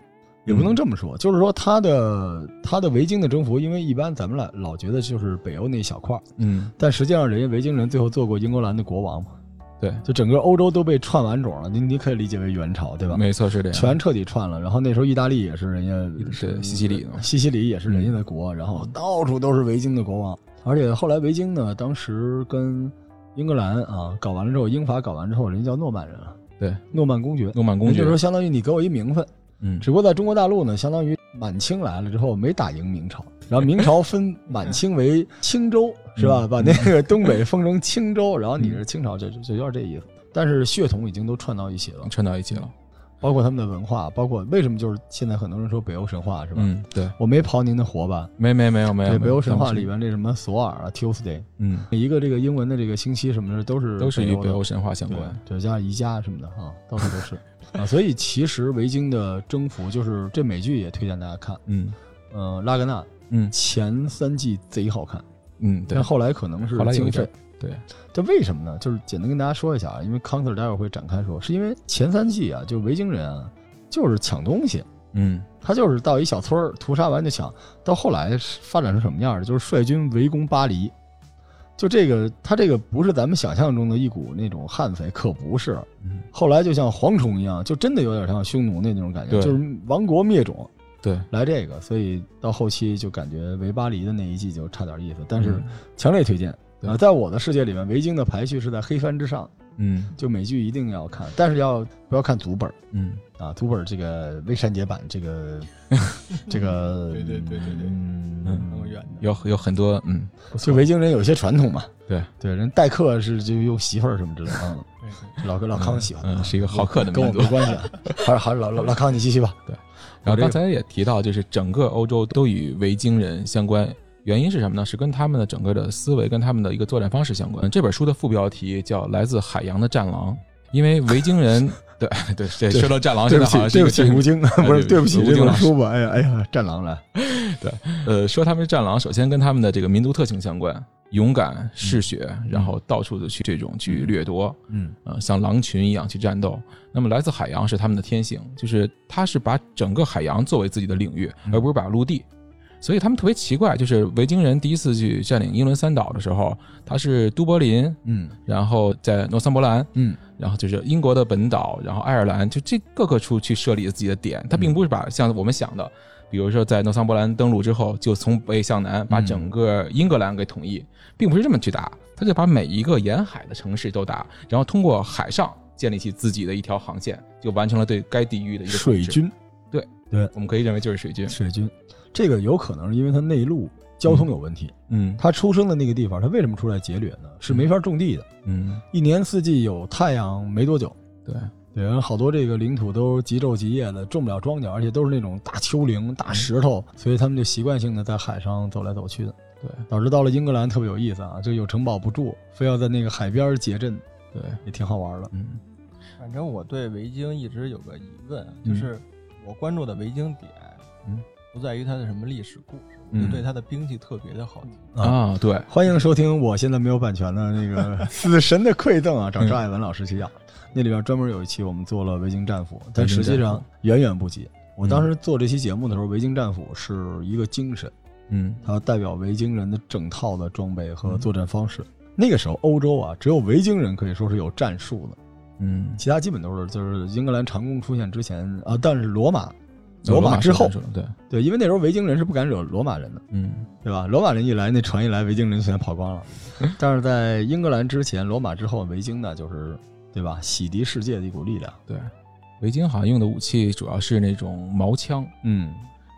Speaker 1: 也不能这么说，就是说他的他的维京的征服，因为一般咱们老老觉得就是北欧那一小块儿，
Speaker 3: 嗯，
Speaker 1: 但实际上人家维京人最后做过英格兰的国王嘛，
Speaker 3: 对，
Speaker 1: 就整个欧洲都被串完种了，你你可以理解为元朝，对吧？
Speaker 3: 没错是这样。
Speaker 1: 全彻底串了，然后那时候意大利也是人家
Speaker 3: 是西西里呢
Speaker 1: 西西里也是人家的国，然后到处都是维京的国王，而且后来维京呢，当时跟英格兰啊搞完了之后，英法搞完之后，人家叫诺曼人了，
Speaker 3: 对，
Speaker 1: 诺曼公爵，
Speaker 3: 诺曼公爵
Speaker 1: 就是说相当于你给我一名分，
Speaker 3: 嗯
Speaker 1: 只不过在中国大陆呢，相当于满清来了之后没打赢明朝，然后明朝分满清为青州，是吧？
Speaker 3: 嗯
Speaker 1: 把那个东北封成青州，然后你是清朝，就就有点这意思。但是血统已经都串到一起了，
Speaker 3: 串到一起了。
Speaker 1: 包括他们的文化，包括为什么就是现在很多人说北欧神话是吧？
Speaker 3: 嗯，对，
Speaker 1: 我没刨您的活吧？
Speaker 3: 没没没有没有，
Speaker 1: 对，北欧神话里边这什么索尔啊，Tuesday，
Speaker 3: 嗯，
Speaker 1: 一个这个英文的这个星期什么的都是
Speaker 3: 都是与北欧神话相关。
Speaker 1: 对，加上宜家什么的啊，到处都是 啊。所以其实维京的征服，就是这美剧也推荐大家看。
Speaker 3: 嗯
Speaker 1: 呃，拉格纳
Speaker 3: 嗯
Speaker 1: 前三季贼好看，
Speaker 3: 嗯，对
Speaker 1: 但，后来可能是
Speaker 3: 后来对，
Speaker 1: 这为什么呢？就是简单跟大家说一下啊，因为康 Sir 待会儿会展开说，是因为前三季啊，就维京人啊，就是抢东西，
Speaker 3: 嗯
Speaker 1: 他就是到一小村儿屠杀完就抢，到后来发展成什么样儿？就是率军围攻巴黎，就这个他这个不是咱们想象中的一股那种悍匪，可不是。
Speaker 3: 嗯，
Speaker 1: 后来就像蝗虫一样，就真的有点像匈奴那种感觉，
Speaker 3: 对
Speaker 1: 就是亡国灭种
Speaker 3: 对，
Speaker 1: 来这个，所以到后期就感觉维巴黎的那一季就差点意思，但是
Speaker 3: 嗯
Speaker 1: 强烈推荐。
Speaker 3: 对
Speaker 1: 啊，在我的世界里面，维京的排序是在黑帆之上，
Speaker 3: 嗯
Speaker 1: 就美剧一定要看，但是要不要看足本
Speaker 3: 嗯
Speaker 1: 啊？足本这个微删节版，这个 这个，
Speaker 4: 对对对对对
Speaker 1: 嗯，
Speaker 4: 那么远的，
Speaker 3: 有有很多嗯，
Speaker 1: 就维京人有些传统嘛，
Speaker 3: 对
Speaker 1: 对，人待客是就用媳妇儿什么之类的，嗯，
Speaker 4: 老哥
Speaker 1: 老老康喜欢，
Speaker 3: 嗯是一个好客的
Speaker 1: 跟我没关系啊。好，好，老老老康你继续吧。
Speaker 3: 对然后刚才也提到，就是整个欧洲都与维京人相关，原因是什么呢？是跟他们的整个的思维跟他们的一个作战方式相关。这本书的副标题叫《来自海洋的战狼》，因为维京人，对对 对，说到战狼，现在好像，是
Speaker 1: 对不起，吴京，不是
Speaker 3: 对
Speaker 1: 对不起这
Speaker 3: 吴京
Speaker 1: 书吧？哎呀，哎呀，战狼来，
Speaker 3: 呃，说他们是战狼，首先跟他们的这个民族特性相关，勇敢嗜血，然后到处的去这种去掠夺，
Speaker 1: 嗯
Speaker 3: 呃，像狼群一样去战斗。那么来自海洋是他们的天性，就是他是把整个海洋作为自己的领域，
Speaker 1: 嗯
Speaker 3: 而不是把陆地。所以他们特别奇怪，就是维京人第一次去占领英伦三岛的时候，他是都柏林，
Speaker 1: 嗯
Speaker 3: 然后在诺桑伯兰，
Speaker 1: 嗯
Speaker 3: 然后就是英国的本岛，然后爱尔兰，就这各个处去设立自己的点。他并不是把像我们想的，比如说在诺桑伯兰登陆之后，就从北向南把整个英格兰给统一，并不是这么去打，他就把每一个沿海的城市都打，然后通过海上建立起自己的一条航线，就完成了对该地域的一个
Speaker 1: 水军。
Speaker 3: 对对，我们可以认为就是水军。
Speaker 1: 水军，这个有可能是因为他内陆交通有问题。
Speaker 3: 嗯
Speaker 1: 他出生的那个地方，他为什么出来劫掠呢？是没法种地的，
Speaker 3: 嗯，
Speaker 1: 一年四季有太阳没多久。
Speaker 3: 对，
Speaker 1: 对，然后好多这个领土都极昼极夜的，种不了庄稼，而且都是那种大丘陵、大石头，所以他们就习惯性的在海上走来走去的，
Speaker 3: 对
Speaker 1: 导致到了英格兰特别有意思啊，就有城堡不住，非要在那个海边结阵，
Speaker 3: 对，
Speaker 1: 也挺好玩的。
Speaker 3: 嗯
Speaker 4: 反正我对维京一直有个疑问，
Speaker 3: 嗯
Speaker 4: 就是我关注的维京点，
Speaker 3: 嗯，
Speaker 4: 不在于它的什么历史故
Speaker 3: 嗯
Speaker 4: 就对它的兵器特别的好奇。
Speaker 3: 啊，对，
Speaker 1: 欢迎收听我现在没有版权的那个 《死神的馈赠》啊，找张爱文老师去要。那里边专门有一期我们做了维京战斧，但实际上远远不及。我当时做这期节目的时候，维京战斧是一个精神，
Speaker 3: 嗯
Speaker 1: 它代表维京人的整套的装备和作战方式。那个时候欧洲啊，只有维京人可以说是有战术的，
Speaker 3: 嗯，
Speaker 1: 其他基本都是就是英格兰长弓出现之前啊，但是罗马，罗马之后
Speaker 3: 对，
Speaker 1: 对，因为那时候维京人是不敢惹罗马人的。
Speaker 3: 嗯
Speaker 1: 对吧？罗马人一来，那船一来，维京人全跑光了。但是在英格兰之前，罗马之后，维京呢就是对吧？洗涤世界的一股力量。
Speaker 3: 对，维京好像用的武器主要是那种矛枪，
Speaker 1: 嗯，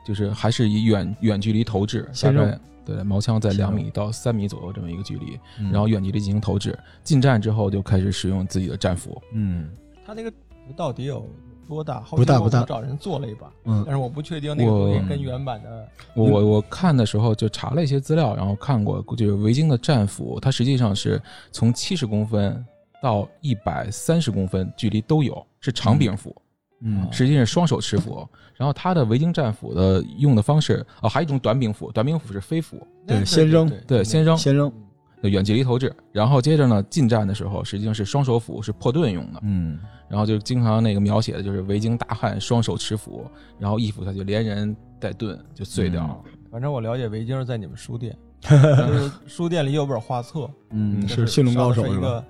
Speaker 3: 就是还是以远远距离投掷，大
Speaker 1: 先扔
Speaker 3: 概对矛枪在两米到三米左右这么一个距离，
Speaker 1: 嗯
Speaker 3: 然后远距离进行投掷。近战之后就开始使用自己的战斧，
Speaker 1: 嗯
Speaker 4: 他那个到底有多大？后
Speaker 1: 不大不大
Speaker 4: 期我找人做了一把，
Speaker 1: 嗯
Speaker 4: 但是我不确定那个东西跟原版的
Speaker 3: 我我我看的时候就查了一些资料，然后看过，就是维京的战斧，它实际上是从七十公分到一百三十公分距离都有，是长柄斧，
Speaker 1: 嗯
Speaker 3: 实际上是双手持斧。然后它的维京战斧的用的方式，哦，还有一种短柄斧，短柄斧是飞斧，
Speaker 1: 对先扔
Speaker 3: 对，先扔，
Speaker 1: 先扔。
Speaker 3: 远距离投掷，然后接着呢，近战的时候实际上是双手斧，是破盾用的。
Speaker 1: 嗯
Speaker 3: 然后就经常那个描写的就是维京大汉双手持斧，然后一斧下去连人带盾就碎掉了。
Speaker 4: 反正我了解维京是在你们书店，就是书店里有本画册，
Speaker 1: 嗯，
Speaker 4: 是
Speaker 1: 驯龙高手是吧？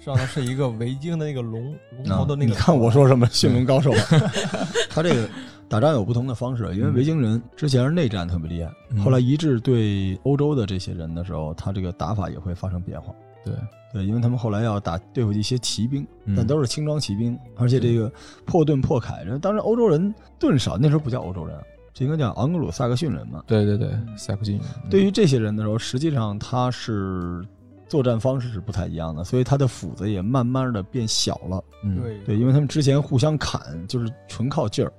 Speaker 4: 上头是一个上头是一个维京的那个龙 龙头的那个。
Speaker 1: 你看我说什么驯龙高手吧？他这个打仗有不同的方式，因为维京人之前是内战特别厉害，
Speaker 3: 嗯
Speaker 1: 后来一致对欧洲的这些人的时候，他这个打法也会发生变化。
Speaker 3: 对，
Speaker 1: 对，因为他们后来要打对付一些骑兵，
Speaker 3: 嗯
Speaker 1: 但都是轻装骑兵，而且这个破盾破铠，人当时欧洲人盾少，那时候不叫欧洲人，这应该叫昂格鲁萨克逊人嘛。
Speaker 3: 对对对，萨克逊人。
Speaker 1: 对于这些人的时候，实际上他是作战方式是不太一样的，所以他的斧子也慢慢的变小了。
Speaker 3: 嗯，
Speaker 4: 对
Speaker 1: 对，因为他们之前互相砍，就是纯靠劲儿。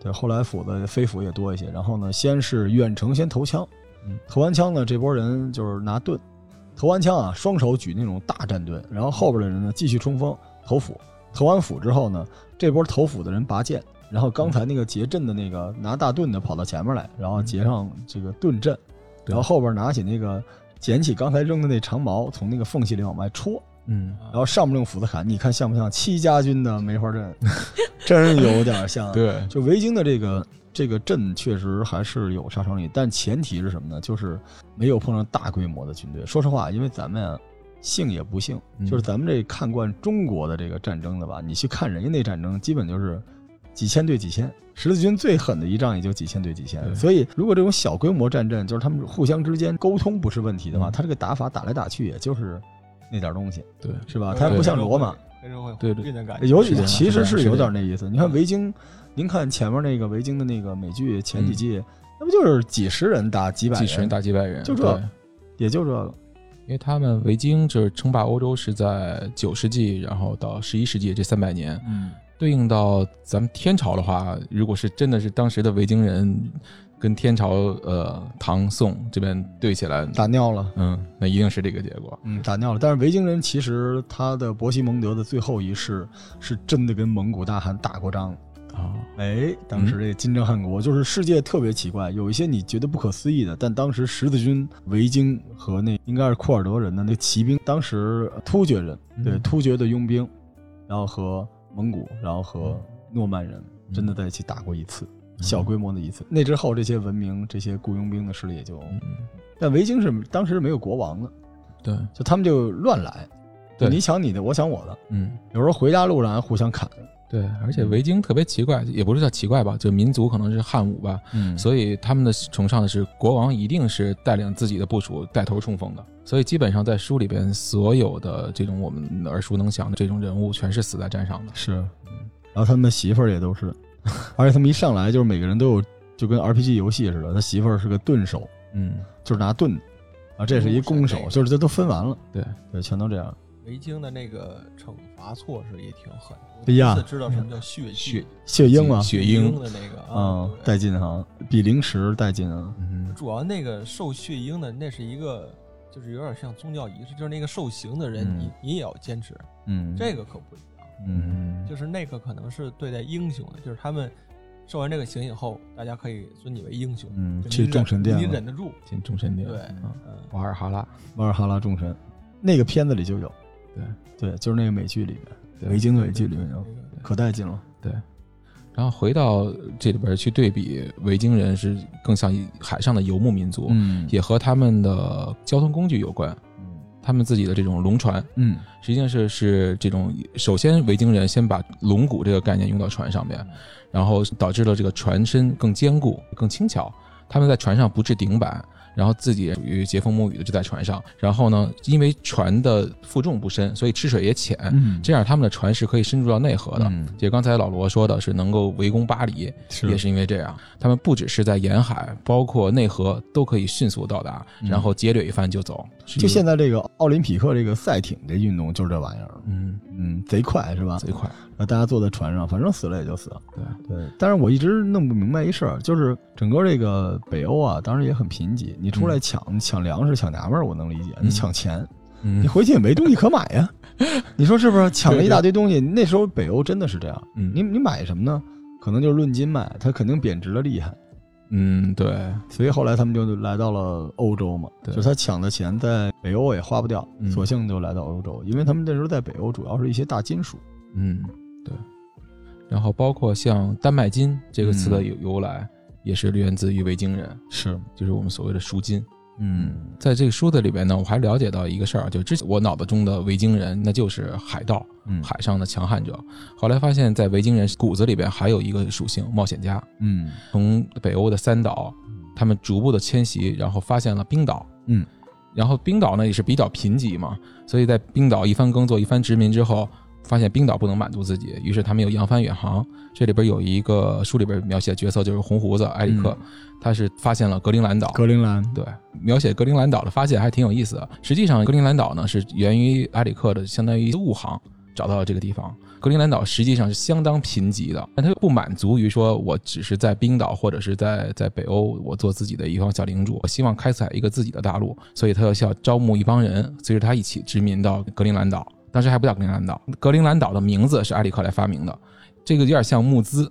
Speaker 1: 对，后来斧子飞斧也多一些。然后呢，先是远程先投枪
Speaker 3: 嗯，
Speaker 1: 投完枪呢，这波人就是拿盾，投完枪啊，双手举那种大战盾，然后后边的人呢继续冲锋投斧，投完斧之后呢，这波投斧的人拔剑，然后刚才那个结阵的那个拿大盾的跑到前面来，然后结上这个盾阵，然后后边拿起那个捡起刚才扔的那长矛，从那个缝隙里往外戳，
Speaker 3: 嗯
Speaker 1: 然后上不令斧子砍，你看像不像戚家军的梅花阵？真有点像。，
Speaker 3: 对，
Speaker 1: 就维京的这个这个阵确实还是有杀伤力，但前提是什么呢？就是没有碰上大规模的军队。说实话，因为咱们啊，幸也不幸，
Speaker 3: 嗯
Speaker 1: 就是咱们这看惯中国的这个战争的吧，你去看人家那战争，基本就是几千对几千。十字军最狠的一仗也就几千对几千，所以如果这种小规模战阵，就是他们互相之间沟通不是问题的话，
Speaker 3: 嗯
Speaker 1: 他这个打法打来打去也就是那点东西，
Speaker 3: 对，
Speaker 1: 是吧？它不像罗马，
Speaker 4: 黑社会
Speaker 3: 对对
Speaker 4: 对的感觉，
Speaker 1: 有
Speaker 3: 是这样
Speaker 1: 其实是有点那意思。你看维京，您看前面那个维京的那个美剧前几季，那不就是几十人打几百
Speaker 3: 几十人打几百人，
Speaker 1: 就这也就这个。
Speaker 3: 因为他们维京就是称霸欧洲是在九世纪，然后到十一世纪这三百年，
Speaker 1: 嗯，
Speaker 3: 对应到咱们天朝的话，如果是真的是当时的维京人跟天朝呃唐宋这边对起来，
Speaker 1: 打尿了。
Speaker 3: 嗯，那一定是这个结果。
Speaker 1: 嗯，打尿了。但是维京人其实他的伯希蒙德的最后一世是真的跟蒙古大汗打过仗。
Speaker 3: 啊，
Speaker 1: 哎，当时这个金帐汗国就是世界特别奇怪，有一些你觉得不可思议的，但当时十字军、维京和那应该是库尔德人的那骑兵，当时突厥人对
Speaker 3: 嗯
Speaker 1: 突厥的佣兵，然后和蒙古，然后和诺曼人真的在一起打过一次，小规模的一次。那之后，这些文明、这些雇佣兵的势力也就，
Speaker 3: 嗯，
Speaker 1: 但维京是当时没有国王的，
Speaker 3: 对，
Speaker 1: 就他们就乱来，
Speaker 3: 对。
Speaker 1: 你抢你的，我抢我的，
Speaker 3: 嗯。
Speaker 1: 有时候回家路上还互相砍。
Speaker 3: 对，而且维京特别奇怪，也不是叫奇怪吧，就民族可能是汉武吧，
Speaker 1: 嗯。
Speaker 3: 所以他们的崇尚的是国王一定是带领自己的部属带头冲锋的，所以基本上在书里边所有的这种我们耳熟能详的这种人物，全是死在战场的。
Speaker 1: 是，然后他们的媳妇儿也都是，而且他们一上来就是每个人都有，就跟 RPG 游戏似的，他媳妇儿是个盾手，
Speaker 3: 嗯，
Speaker 1: 就是拿盾，啊，这是一弓手，就是这都分完了，
Speaker 3: 对，
Speaker 1: 对，全都这样。
Speaker 4: 维京的那个惩罚措施也挺狠。
Speaker 1: 哎呀
Speaker 4: 第一次知道什么叫血
Speaker 3: 血
Speaker 1: 血鹰啊，
Speaker 3: 血
Speaker 4: 鹰
Speaker 3: 鹰，
Speaker 4: 的那个啊，
Speaker 1: 带劲哈，比零食带劲啊。
Speaker 3: 嗯，
Speaker 4: 主要那个受血鹰的，那是一个，就是有点像宗教仪式，就是那个受刑的人，
Speaker 1: 嗯
Speaker 4: 你你也要坚持，
Speaker 1: 嗯，
Speaker 4: 这个可不一样。
Speaker 1: 嗯，
Speaker 4: 就是那个可能是对待英雄的，就是他们受完这个刑以后，大家可以尊你为英雄，
Speaker 1: 嗯去众神殿
Speaker 4: 你忍得住，
Speaker 3: 进众神殿，
Speaker 4: 对，
Speaker 3: 嗯
Speaker 4: 嗯，
Speaker 3: 瓦尔哈拉，
Speaker 1: 瓦尔哈拉众神，那个片子里就有，
Speaker 3: 对
Speaker 1: 对，就是那个美剧里面，
Speaker 3: 对
Speaker 1: 维京的美剧里面有，可带劲了。
Speaker 3: 对。然后回到这里边去对比，维京人是更像一海上的游牧民族，
Speaker 1: 嗯
Speaker 3: 也和他们的交通工具有关。他们自己的这种龙船，
Speaker 1: 嗯
Speaker 3: 实际上是是这种，首先维京人先把龙骨这个概念用到船上面，然后导致了这个船身更坚固、更轻巧。他们在船上不置顶板，然后自己也属于栉风沐雨的就在船上。然后呢，因为船的负重不深，所以吃水也浅，
Speaker 1: 嗯，
Speaker 3: 这样他们的船是可以深入到内河的。
Speaker 1: 嗯
Speaker 3: 就刚才老罗说的是能够围攻巴黎，
Speaker 1: 是
Speaker 3: 也是因为这样，他们不只是在沿海，包括内河都可以迅速到达，
Speaker 1: 嗯
Speaker 3: 然后劫掠一番就走。
Speaker 1: 就现在这个奥林匹克这个赛艇这运动就是这玩意儿，
Speaker 3: 嗯，
Speaker 1: 嗯，贼快是吧？
Speaker 3: 贼快，
Speaker 1: 然后大家坐在船上，反正死了也就死了。
Speaker 3: 对
Speaker 1: 对，但是我一直弄不明白一事儿，就是整个这个北欧啊，当时也很贫瘠。你出来抢、你抢粮食、抢娘们儿，我能理解；你抢钱，
Speaker 3: 嗯
Speaker 1: 你回去也没东西可买呀。你说是不是？抢了一大堆东西，那时候北欧真的是这样。
Speaker 3: 嗯
Speaker 1: 你你买什么呢？可能就是论斤卖，它肯定贬值的厉害。
Speaker 3: 嗯，对，
Speaker 1: 所以后来他们就来到了欧洲嘛，
Speaker 3: 对
Speaker 1: 就他抢的钱在北欧也花不掉，
Speaker 3: 嗯
Speaker 1: 索性就来到欧洲，因为他们那时候在北欧主要是一些大金属。
Speaker 3: 嗯，对。然后包括像丹麦金这个词的
Speaker 1: 嗯
Speaker 3: 由由来，也是源自于维京人，
Speaker 1: 是，
Speaker 3: 就是我们所谓的赎金。
Speaker 1: 嗯
Speaker 3: 在这个书的里边呢，我还了解到一个事儿，就之前我脑子中的维京人，那就是海盗，
Speaker 1: 嗯
Speaker 3: 海上的强悍者。后来发现，在维京人骨子里边还有一个属性——冒险家。
Speaker 1: 嗯
Speaker 3: 从北欧的三岛，他们逐步的迁徙，然后发现了冰岛。
Speaker 1: 嗯，
Speaker 3: 然后冰岛呢也是比较贫瘠嘛，所以在冰岛一番耕作、一番殖民之后，发现冰岛不能满足自己，于是他们又扬帆远航。这里边有一个书里边描写角色就是红胡子埃里克，他是发现了格陵兰岛。
Speaker 1: 格陵兰，
Speaker 3: 对，描写格陵兰岛的发现还挺有意思的。实际上，格陵兰岛呢是源于埃里克的，相当于误航找到了这个地方。格陵兰岛实际上是相当贫瘠的，但它又不满足于说我只是在冰岛或者是在在北欧，我做自己的一方小领主，我希望开采一个自己的大陆，所以他要需要招募一帮人，随着他一起殖民到格陵兰岛。当时还不叫格陵兰岛，格陵兰岛的名字是埃里克来发明的，这个有点像募资。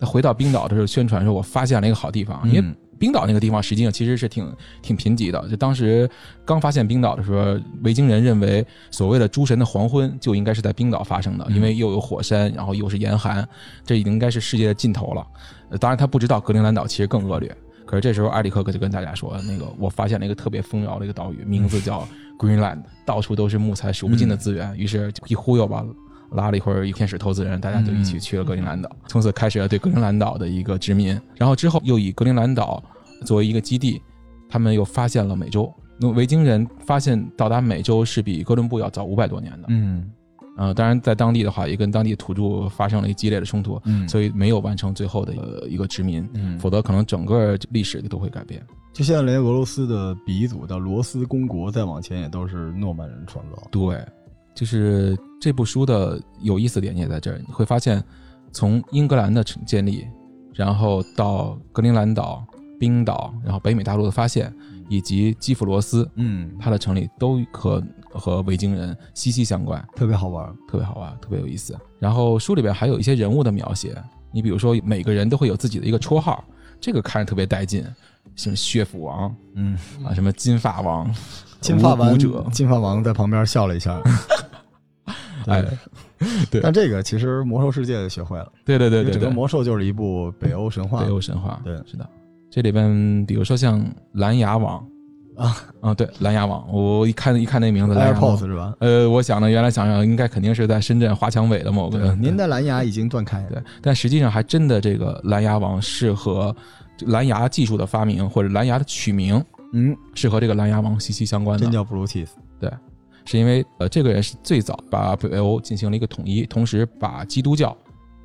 Speaker 3: 他回到冰岛的时候宣传说，我发现了一个好地方，因为冰岛那个地方实际上其实是挺挺贫瘠的。就当时刚发现冰岛的时候，维京人认为所谓的诸神的黄昏就应该是在冰岛发生的，因为又有火山，然后又是严寒，这已经应该是世界的尽头了。呃当然他不知道格陵兰岛其实更恶劣。可是这时候埃里克克就跟大家说，那个我发现了一个特别丰饶的一个岛屿，名字叫 Greenland，到处都是木材，数不尽的资源。于是就一忽悠吧，拉了一会儿一天使投资人，大家就一起去了格陵兰岛，从此开始了对格陵兰岛的一个殖民。然后之后又以格陵兰岛作为一个基地，他们又发现了美洲。那维京人发现到达美洲是比哥伦布要早五百多年的，
Speaker 1: 嗯
Speaker 3: 呃，当然在当地的话也跟当地土著发生了一激烈的冲突，
Speaker 1: 嗯，
Speaker 3: 所以没有完成最后的呃一个殖民，
Speaker 1: 嗯，
Speaker 3: 否则可能整个历史都会改变。
Speaker 1: 就现在连俄罗斯的鼻祖的罗斯公国再往前也都是诺曼人创造。
Speaker 3: 对，就是这部书的有意思点也在这儿，你会发现从英格兰的成建立，然后到格陵兰岛、冰岛，然后北美大陆的发现，以及基辅罗斯
Speaker 1: 嗯，
Speaker 3: 它的成立，都和和维京人息息相关。
Speaker 1: 特别好玩。
Speaker 3: 特别好玩，特别有意思。然后书里边还有一些人物的描写，你比如说每个人都会有自己的一个绰号，这个看着特别带劲，什么血斧王
Speaker 1: 嗯，
Speaker 3: 啊，什么金发王、
Speaker 1: 金发王
Speaker 3: 者，
Speaker 1: 金发王在旁边笑了一下。
Speaker 3: 哎
Speaker 1: 对，但这个其实魔兽世界学会了，
Speaker 3: 对对对对对，
Speaker 1: 整个魔兽就是一部北欧神话
Speaker 3: 北。欧神话，
Speaker 1: 对
Speaker 3: 是的。这里边比如说像蓝牙王
Speaker 1: 啊
Speaker 3: 啊，对，蓝牙王，我一看一看那名字
Speaker 1: ，AirPods 是吧？
Speaker 3: 呃，我想呢，原来想想应该肯定是在深圳华强北的某个
Speaker 1: 对，您的蓝牙已经断开。
Speaker 3: 对，但实际上还真的这个蓝牙王是和蓝牙技术的发明或者蓝牙的取名
Speaker 1: 嗯，
Speaker 3: 是和这个蓝牙王息息相关的
Speaker 1: 真。叫 Bluetooth。
Speaker 3: 对是因为呃，这个人是最早把北欧进行了一个统一，同时把基督教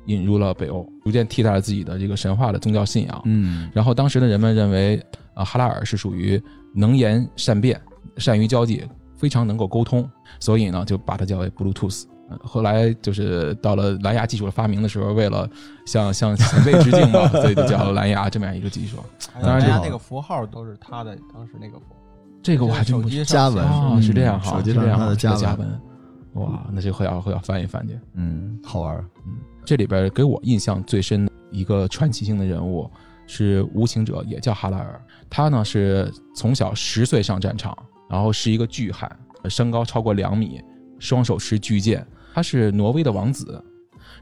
Speaker 3: 引入了北欧，逐渐替代了自己的这个神话的宗教信仰。
Speaker 1: 嗯
Speaker 3: 然后当时的人们认为，呃，哈拉尔是属于能言善辩、善于交际，非常能够沟通，所以呢，就把它叫为 Bluetooth。呃后来就是到了蓝牙技术的发明的时候，为了向向前辈致敬嘛，所以就叫蓝牙这么样一个技术。
Speaker 4: 当然，
Speaker 1: 当然这个
Speaker 4: 家那个符号都是他的当时那个符号。
Speaker 3: 这个我还真
Speaker 4: 手
Speaker 3: 不知
Speaker 4: 机上
Speaker 1: 加文
Speaker 3: 哦，是这样哈，
Speaker 1: 手机上
Speaker 3: 是这样
Speaker 1: 的加
Speaker 3: 加
Speaker 1: 文
Speaker 3: 文。哇，那这会要会要翻一翻去。
Speaker 1: 嗯，好玩。
Speaker 3: 嗯这里边给我印象最深的一个传奇性的人物是无情者，也叫哈拉尔。他呢是从小十岁上战场，然后是一个巨汉，身高超过两米，双手持巨剑。他是挪威的王子，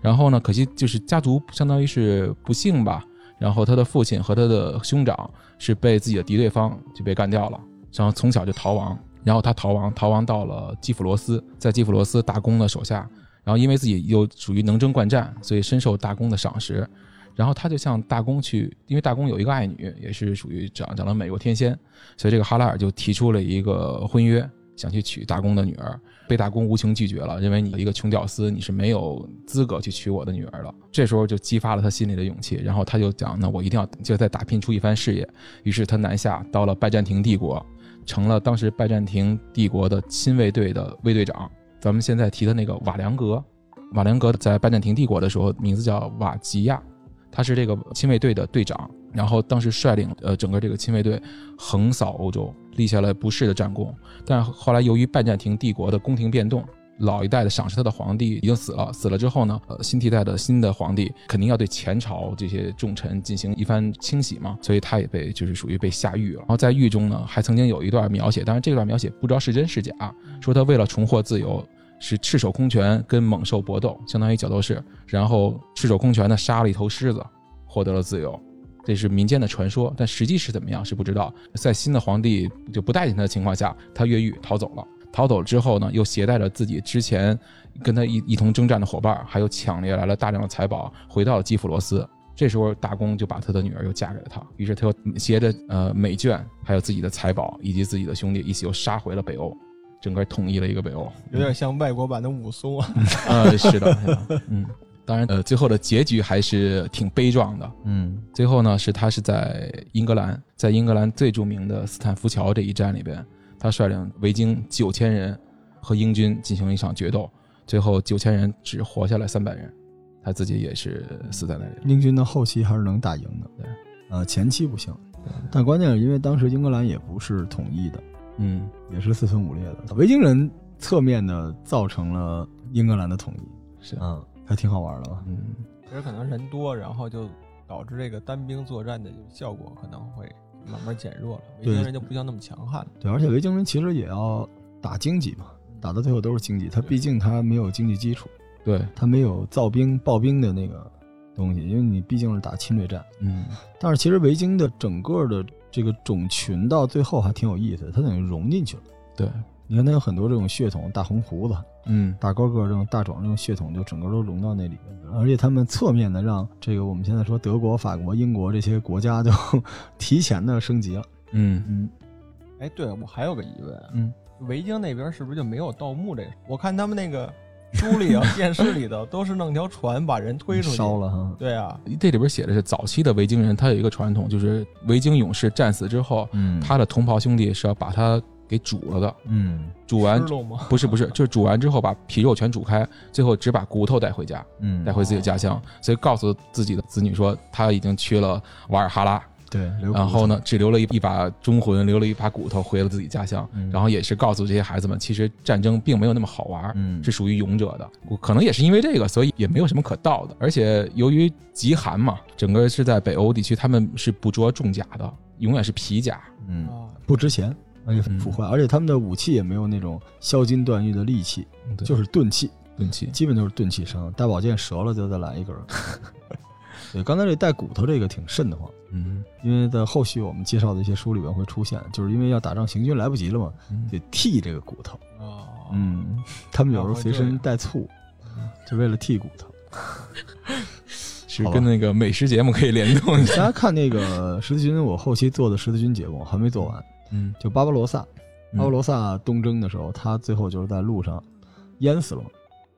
Speaker 3: 然后呢，可惜就是家族相当于是不幸吧。然后他的父亲和他的兄长是被自己的敌对方就被干掉了，然后从小就逃亡。然后他逃亡，逃亡到了基辅罗斯，在基辅罗斯大公的手下，然后因为自己又属于能征惯战，所以深受大公的赏识。然后他就向大公去，因为大公有一个爱女，也是属于长长了美若天仙，所以这个哈拉尔就提出了一个婚约，想去娶大公的女儿，被大公无情拒绝了，认为你一个穷屌丝，你是没有资格去娶我的女儿的。这时候就激发了他心里的勇气，然后他就讲，那我一定要就再打拼出一番事业。于是他南下到了拜占庭帝国，成了当时拜占庭帝国的亲卫队的卫队长。咱们现在提的那个瓦良格，瓦良格在拜占庭帝国的时候名字叫瓦吉亚，他是这个亲卫队的队长，然后当时率领呃整个这个亲卫队横扫欧洲，立下了不世的战功。但后来由于拜占庭帝国的宫廷变动，老一代的赏识他的皇帝已经死了，死了之后呢，呃，新替代的新的皇帝肯定要对前朝这些重臣进行一番清洗嘛，所以他也被就是属于被下狱了。然后在狱中呢，还曾经有一段描写，当然这段描写不知道是真是假，说他为了重获自由。是赤手空拳跟猛兽搏斗，相当于角斗士，然后赤手空拳的杀了一头狮子，获得了自由。这是民间的传说，但实际是怎么样是不知道。在新的皇帝就不待见他的情况下，他越狱逃走了。逃走之后呢，又携带着自己之前跟他一一同征战的伙伴，还有抢掠来了大量的财宝，回到了基辅罗斯。这时候大公就把他的女儿又嫁给了他，于是他又携着呃美眷，还有自己的财宝以及自己的兄弟一起又杀回了北欧，整个统一了一个北欧。
Speaker 4: 有点像外国版的武松啊。
Speaker 3: 呃，是的，是的，嗯，当然，呃，最后的结局还是挺悲壮的。
Speaker 1: 嗯。
Speaker 3: 最后呢，是他是在英格兰，在英格兰最著名的斯坦福桥这一战里边，他率领维京九千人和英军进行了一场决斗，最后九千人只活下来三百人，他自己也是死在那里。
Speaker 1: 英军的后期还是能打赢的，
Speaker 3: 对，
Speaker 1: 呃，前期不行，但关键是因为当时英格兰也不是统一的，
Speaker 3: 嗯，
Speaker 1: 也是四分五裂的，维京人侧面的造成了英格兰的统一，
Speaker 3: 是，
Speaker 1: 嗯，还挺好玩的吧？
Speaker 3: 嗯，
Speaker 4: 其实可能人多，然后就导致这个单兵作战的效果可能会慢慢减弱了。维京人就不像那么强悍了。
Speaker 1: 对，而且维京人其实也要打经济嘛，打到最后都是经济。他毕竟他没有经济基础，
Speaker 3: 对，
Speaker 1: 他没有造兵爆兵的那个东西，因为你毕竟是打侵略战。
Speaker 3: 嗯
Speaker 1: 但是其实维京的整个的这个种群到最后还挺有意思的，它等于融进去了。
Speaker 3: 对，
Speaker 1: 你看它有很多这种血统，大红胡子、
Speaker 3: 嗯
Speaker 1: 大高个儿这种大壮这种血统，就整个都融到那里面。而且他们侧面的让这个我们现在说德国、法国、英国这些国家就 提前的升级了。
Speaker 3: 嗯
Speaker 1: 嗯
Speaker 4: 哎，对我还有个疑问啊，
Speaker 3: 嗯，
Speaker 4: 维京那边是不是就没有盗墓这个？我看他们那个书里啊、电视里头都是弄条船把人推出去
Speaker 1: 烧。了哈。
Speaker 4: 对啊，
Speaker 3: 这里边写的是早期的维京人，他有一个传统，就是维京勇士战死之后，
Speaker 1: 嗯
Speaker 3: 他的同袍兄弟是要把他给煮了的，
Speaker 1: 嗯。
Speaker 3: 煮完？不是不是，就是煮完之后把皮肉全煮开，最后只把骨头带回家，
Speaker 1: 嗯。
Speaker 3: 带回自己的家乡，所以告诉自己的子女说他已经去了瓦尔哈拉，
Speaker 1: 对，
Speaker 3: 然后呢，只留了一一把忠魂，留了一把骨头回了自己家乡，
Speaker 1: 嗯。
Speaker 3: 然后也是告诉这些孩子们，其实战争并没有那么好玩，
Speaker 1: 嗯。
Speaker 3: 是属于勇者的。可能也是因为这个，所以也没有什么可盗的。而且由于极寒嘛，整个是在北欧地区，他们是不着重甲的，永远是皮甲。
Speaker 1: 嗯。
Speaker 4: 啊，
Speaker 1: 不值钱，而且腐坏，而且他们的武器也没有那种削金断玉的利器，
Speaker 3: 对
Speaker 1: 就是钝器，
Speaker 3: 钝器，
Speaker 1: 基本都是钝器伤，大宝剑折了就再来一根儿。对，刚才这带骨头这个挺瘆得慌，
Speaker 3: 嗯
Speaker 1: 因为在后续我们介绍的一些书里边会出现，就是因为要打仗行军来不及了嘛，
Speaker 3: 嗯
Speaker 1: 得剔这个骨头。
Speaker 4: 哦，
Speaker 1: 嗯，他们有时候随身带醋，就为了剔骨头。
Speaker 3: 是跟那个美食节目可以联动一下大。
Speaker 1: 家看那个十字军，我后期做的十字军节目还没做完，
Speaker 3: 嗯
Speaker 1: 就巴巴罗萨，
Speaker 3: 嗯
Speaker 1: 巴巴罗萨东征的时候，他最后就是在路上淹死了。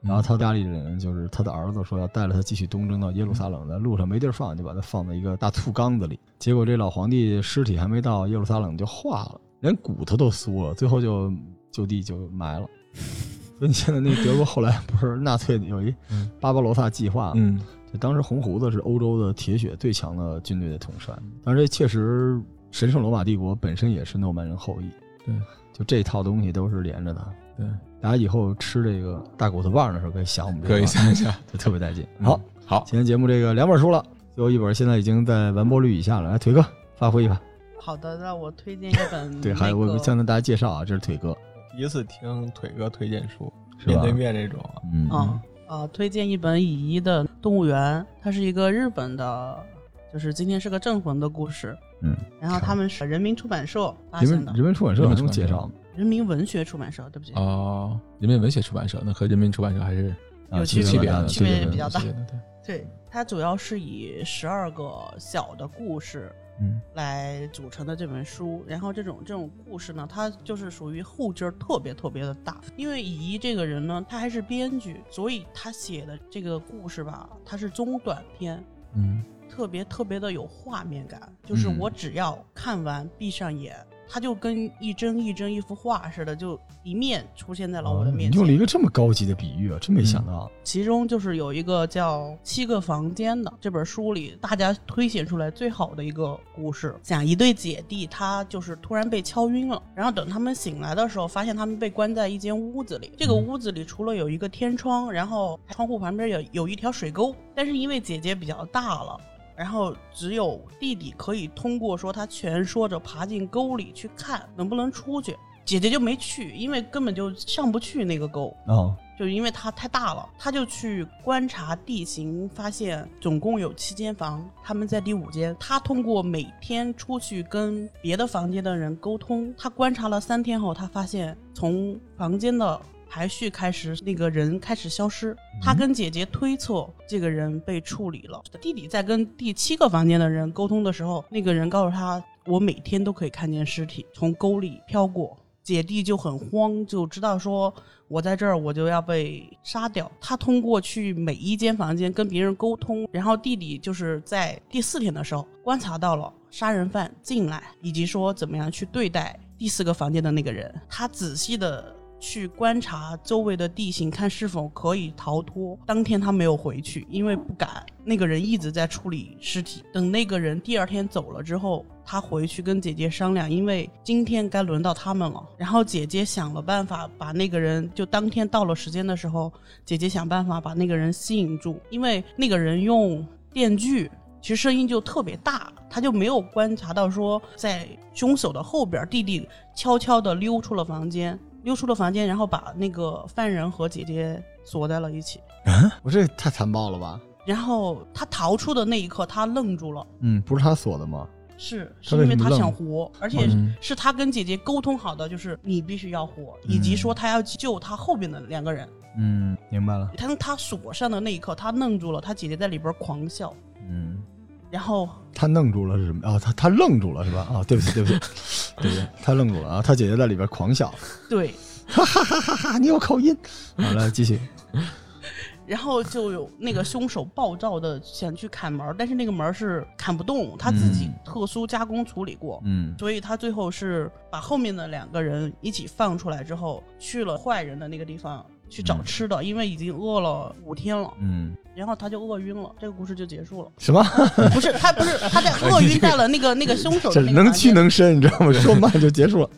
Speaker 1: 然后他家里人就是他的儿子说要带着他继续东征到耶路撒冷，在路上没地儿放，就把他放在一个大醋缸子里。结果这老皇帝尸体还没到耶路撒冷就化了，连骨头都酥了，最后就就地就埋了。所以你现在那德国后来不是纳粹有一
Speaker 3: 嗯
Speaker 1: 巴巴罗萨计划吗？
Speaker 3: 嗯
Speaker 1: 就当时红胡子是欧洲的铁血最强的军队的统帅，但是这确实神圣罗马帝国本身也是诺曼人后裔，
Speaker 3: 对，
Speaker 1: 就这套东西都是连着的。
Speaker 3: 对，
Speaker 1: 大家以后吃这个大骨头棒的时候可以想我们这个，
Speaker 3: 可以想一下。
Speaker 1: 就特别带劲。
Speaker 3: 嗯
Speaker 1: 好，
Speaker 3: 好，
Speaker 1: 今天节目这个两本书了，最后一本现在已经在完播率以下了，来腿哥发挥一把。
Speaker 2: 好的，那我推荐一本
Speaker 1: 对，还有我
Speaker 2: 那个
Speaker 1: 向大家介绍啊，这是腿哥，
Speaker 4: 第一次听腿哥推荐书，
Speaker 1: 是
Speaker 4: 面对面这种啊，
Speaker 1: 嗯
Speaker 2: 啊啊，推荐一本乙一的动物园，它是一个日本的，就是今天是个镇魂的故事。
Speaker 1: 嗯，
Speaker 2: 然后他们是人民出版社发
Speaker 1: 人民
Speaker 2: 行的，
Speaker 1: 人民出版社还
Speaker 3: 人民出版社
Speaker 1: 用介绍吗？
Speaker 2: 人民文学出版社，对不起，
Speaker 3: 哦，人民文学出版社，那和人民出版社还是
Speaker 1: 啊
Speaker 2: 有
Speaker 3: 区别的，
Speaker 2: 区别区别比较大
Speaker 3: 对，
Speaker 2: 对，它主要是以十二个小的故事
Speaker 3: 嗯
Speaker 2: 来组成的这本书。然后这种这种故事呢，它就是属于后劲儿特别特别的大。因为乙一这个人呢，他还是编剧，所以他写的这个故事吧，它是中短篇，
Speaker 3: 嗯
Speaker 2: 特别特别的有画面感。就是
Speaker 1: 嗯
Speaker 2: 我只要看完闭上眼，它就跟一帧一帧一幅画似的，就一面出现在了我的
Speaker 1: 哦
Speaker 2: 面前。
Speaker 1: 你用了一个这么高级的比喻啊，真没想到。
Speaker 2: 其中就是有一个叫《七个房间》的这本书里，大家推选出来最好的一个故事，讲一对姐弟，他就是突然被敲晕了，然后等他们醒来的时候，发现他们被关在一间屋子里。这个屋子里除了有一个天窗，然后窗户旁边有有一条水沟，但是因为姐姐比较大了。然后只有弟弟可以通过说他蜷缩着爬进沟里去看能不能出去，姐姐就没去，因为根本就上不去那个沟。
Speaker 1: 哦，
Speaker 2: 就是因为它太大了，他就去观察地形，发现总共有七间房，他们在第五间。他通过每天出去跟别的房间的人沟通，他观察了三天后，他发现从房间的排序开始，那个人开始消失。他跟姐姐推测这个人被处理了。弟弟在跟第七个房间的人沟通的时候，那个人告诉他，我每天都可以看见尸体从沟里飘过。姐弟就很慌，就知道说我在这儿我就要被杀掉。他通过去每一间房间跟别人沟通，然后弟弟就是在第四天的时候观察到了杀人犯进来，以及说怎么样去对待第四个房间的那个人。他仔细的去观察周围的地形，看是否可以逃脱。当天他没有回去，因为不敢。那个人一直在处理尸体。等那个人第二天走了之后，他回去跟姐姐商量，因为今天该轮到他们了。然后姐姐想了办法，把那个人就当天到了时间的时候，姐姐想办法把那个人吸引住，因为那个人用电锯。其实声音就特别大，他就没有观察到说在凶手的后边，弟弟悄悄地溜出了房间，溜出了房间，然后把那个犯人和姐姐锁在了一起。
Speaker 1: 我这太残暴了吧？
Speaker 2: 然后他逃出的那一刻，他愣住了。
Speaker 1: 嗯，不是他锁的吗？
Speaker 2: 是，是因为他想活，而且
Speaker 3: 嗯
Speaker 2: 是他跟姐姐沟通好的，就是你必须要活，以及说他要救他后边的两个人。
Speaker 1: 嗯，明白了。
Speaker 2: 当他锁上的那一刻，他愣住了，他姐姐在里边狂笑，
Speaker 1: 嗯，
Speaker 2: 然后
Speaker 1: 他愣住了是什么？啊，他他愣住了是吧？啊，对不起，对不起，对不起，他愣住了啊！他姐姐在里边狂笑，
Speaker 2: 对，
Speaker 1: 哈哈哈哈哈！你有口音。好，了继续。
Speaker 2: 然后就有那个凶手暴躁的想去砍门，但是那个门是砍不动，他自己
Speaker 1: 嗯
Speaker 2: 特殊加工处理过，
Speaker 1: 嗯
Speaker 2: 所以他最后是把后面的两个人一起放出来之后，去了坏人的那个地方去找
Speaker 1: 嗯
Speaker 2: 吃的，因为已经饿了五天了，
Speaker 1: 嗯，
Speaker 2: 然后他就饿晕了，这个故事就结束了。
Speaker 1: 什么？
Speaker 2: 不是他不是他在饿晕在了那个那个凶手
Speaker 1: 这
Speaker 2: 的那个
Speaker 1: 能屈能伸，你知道吗？说慢就结束了。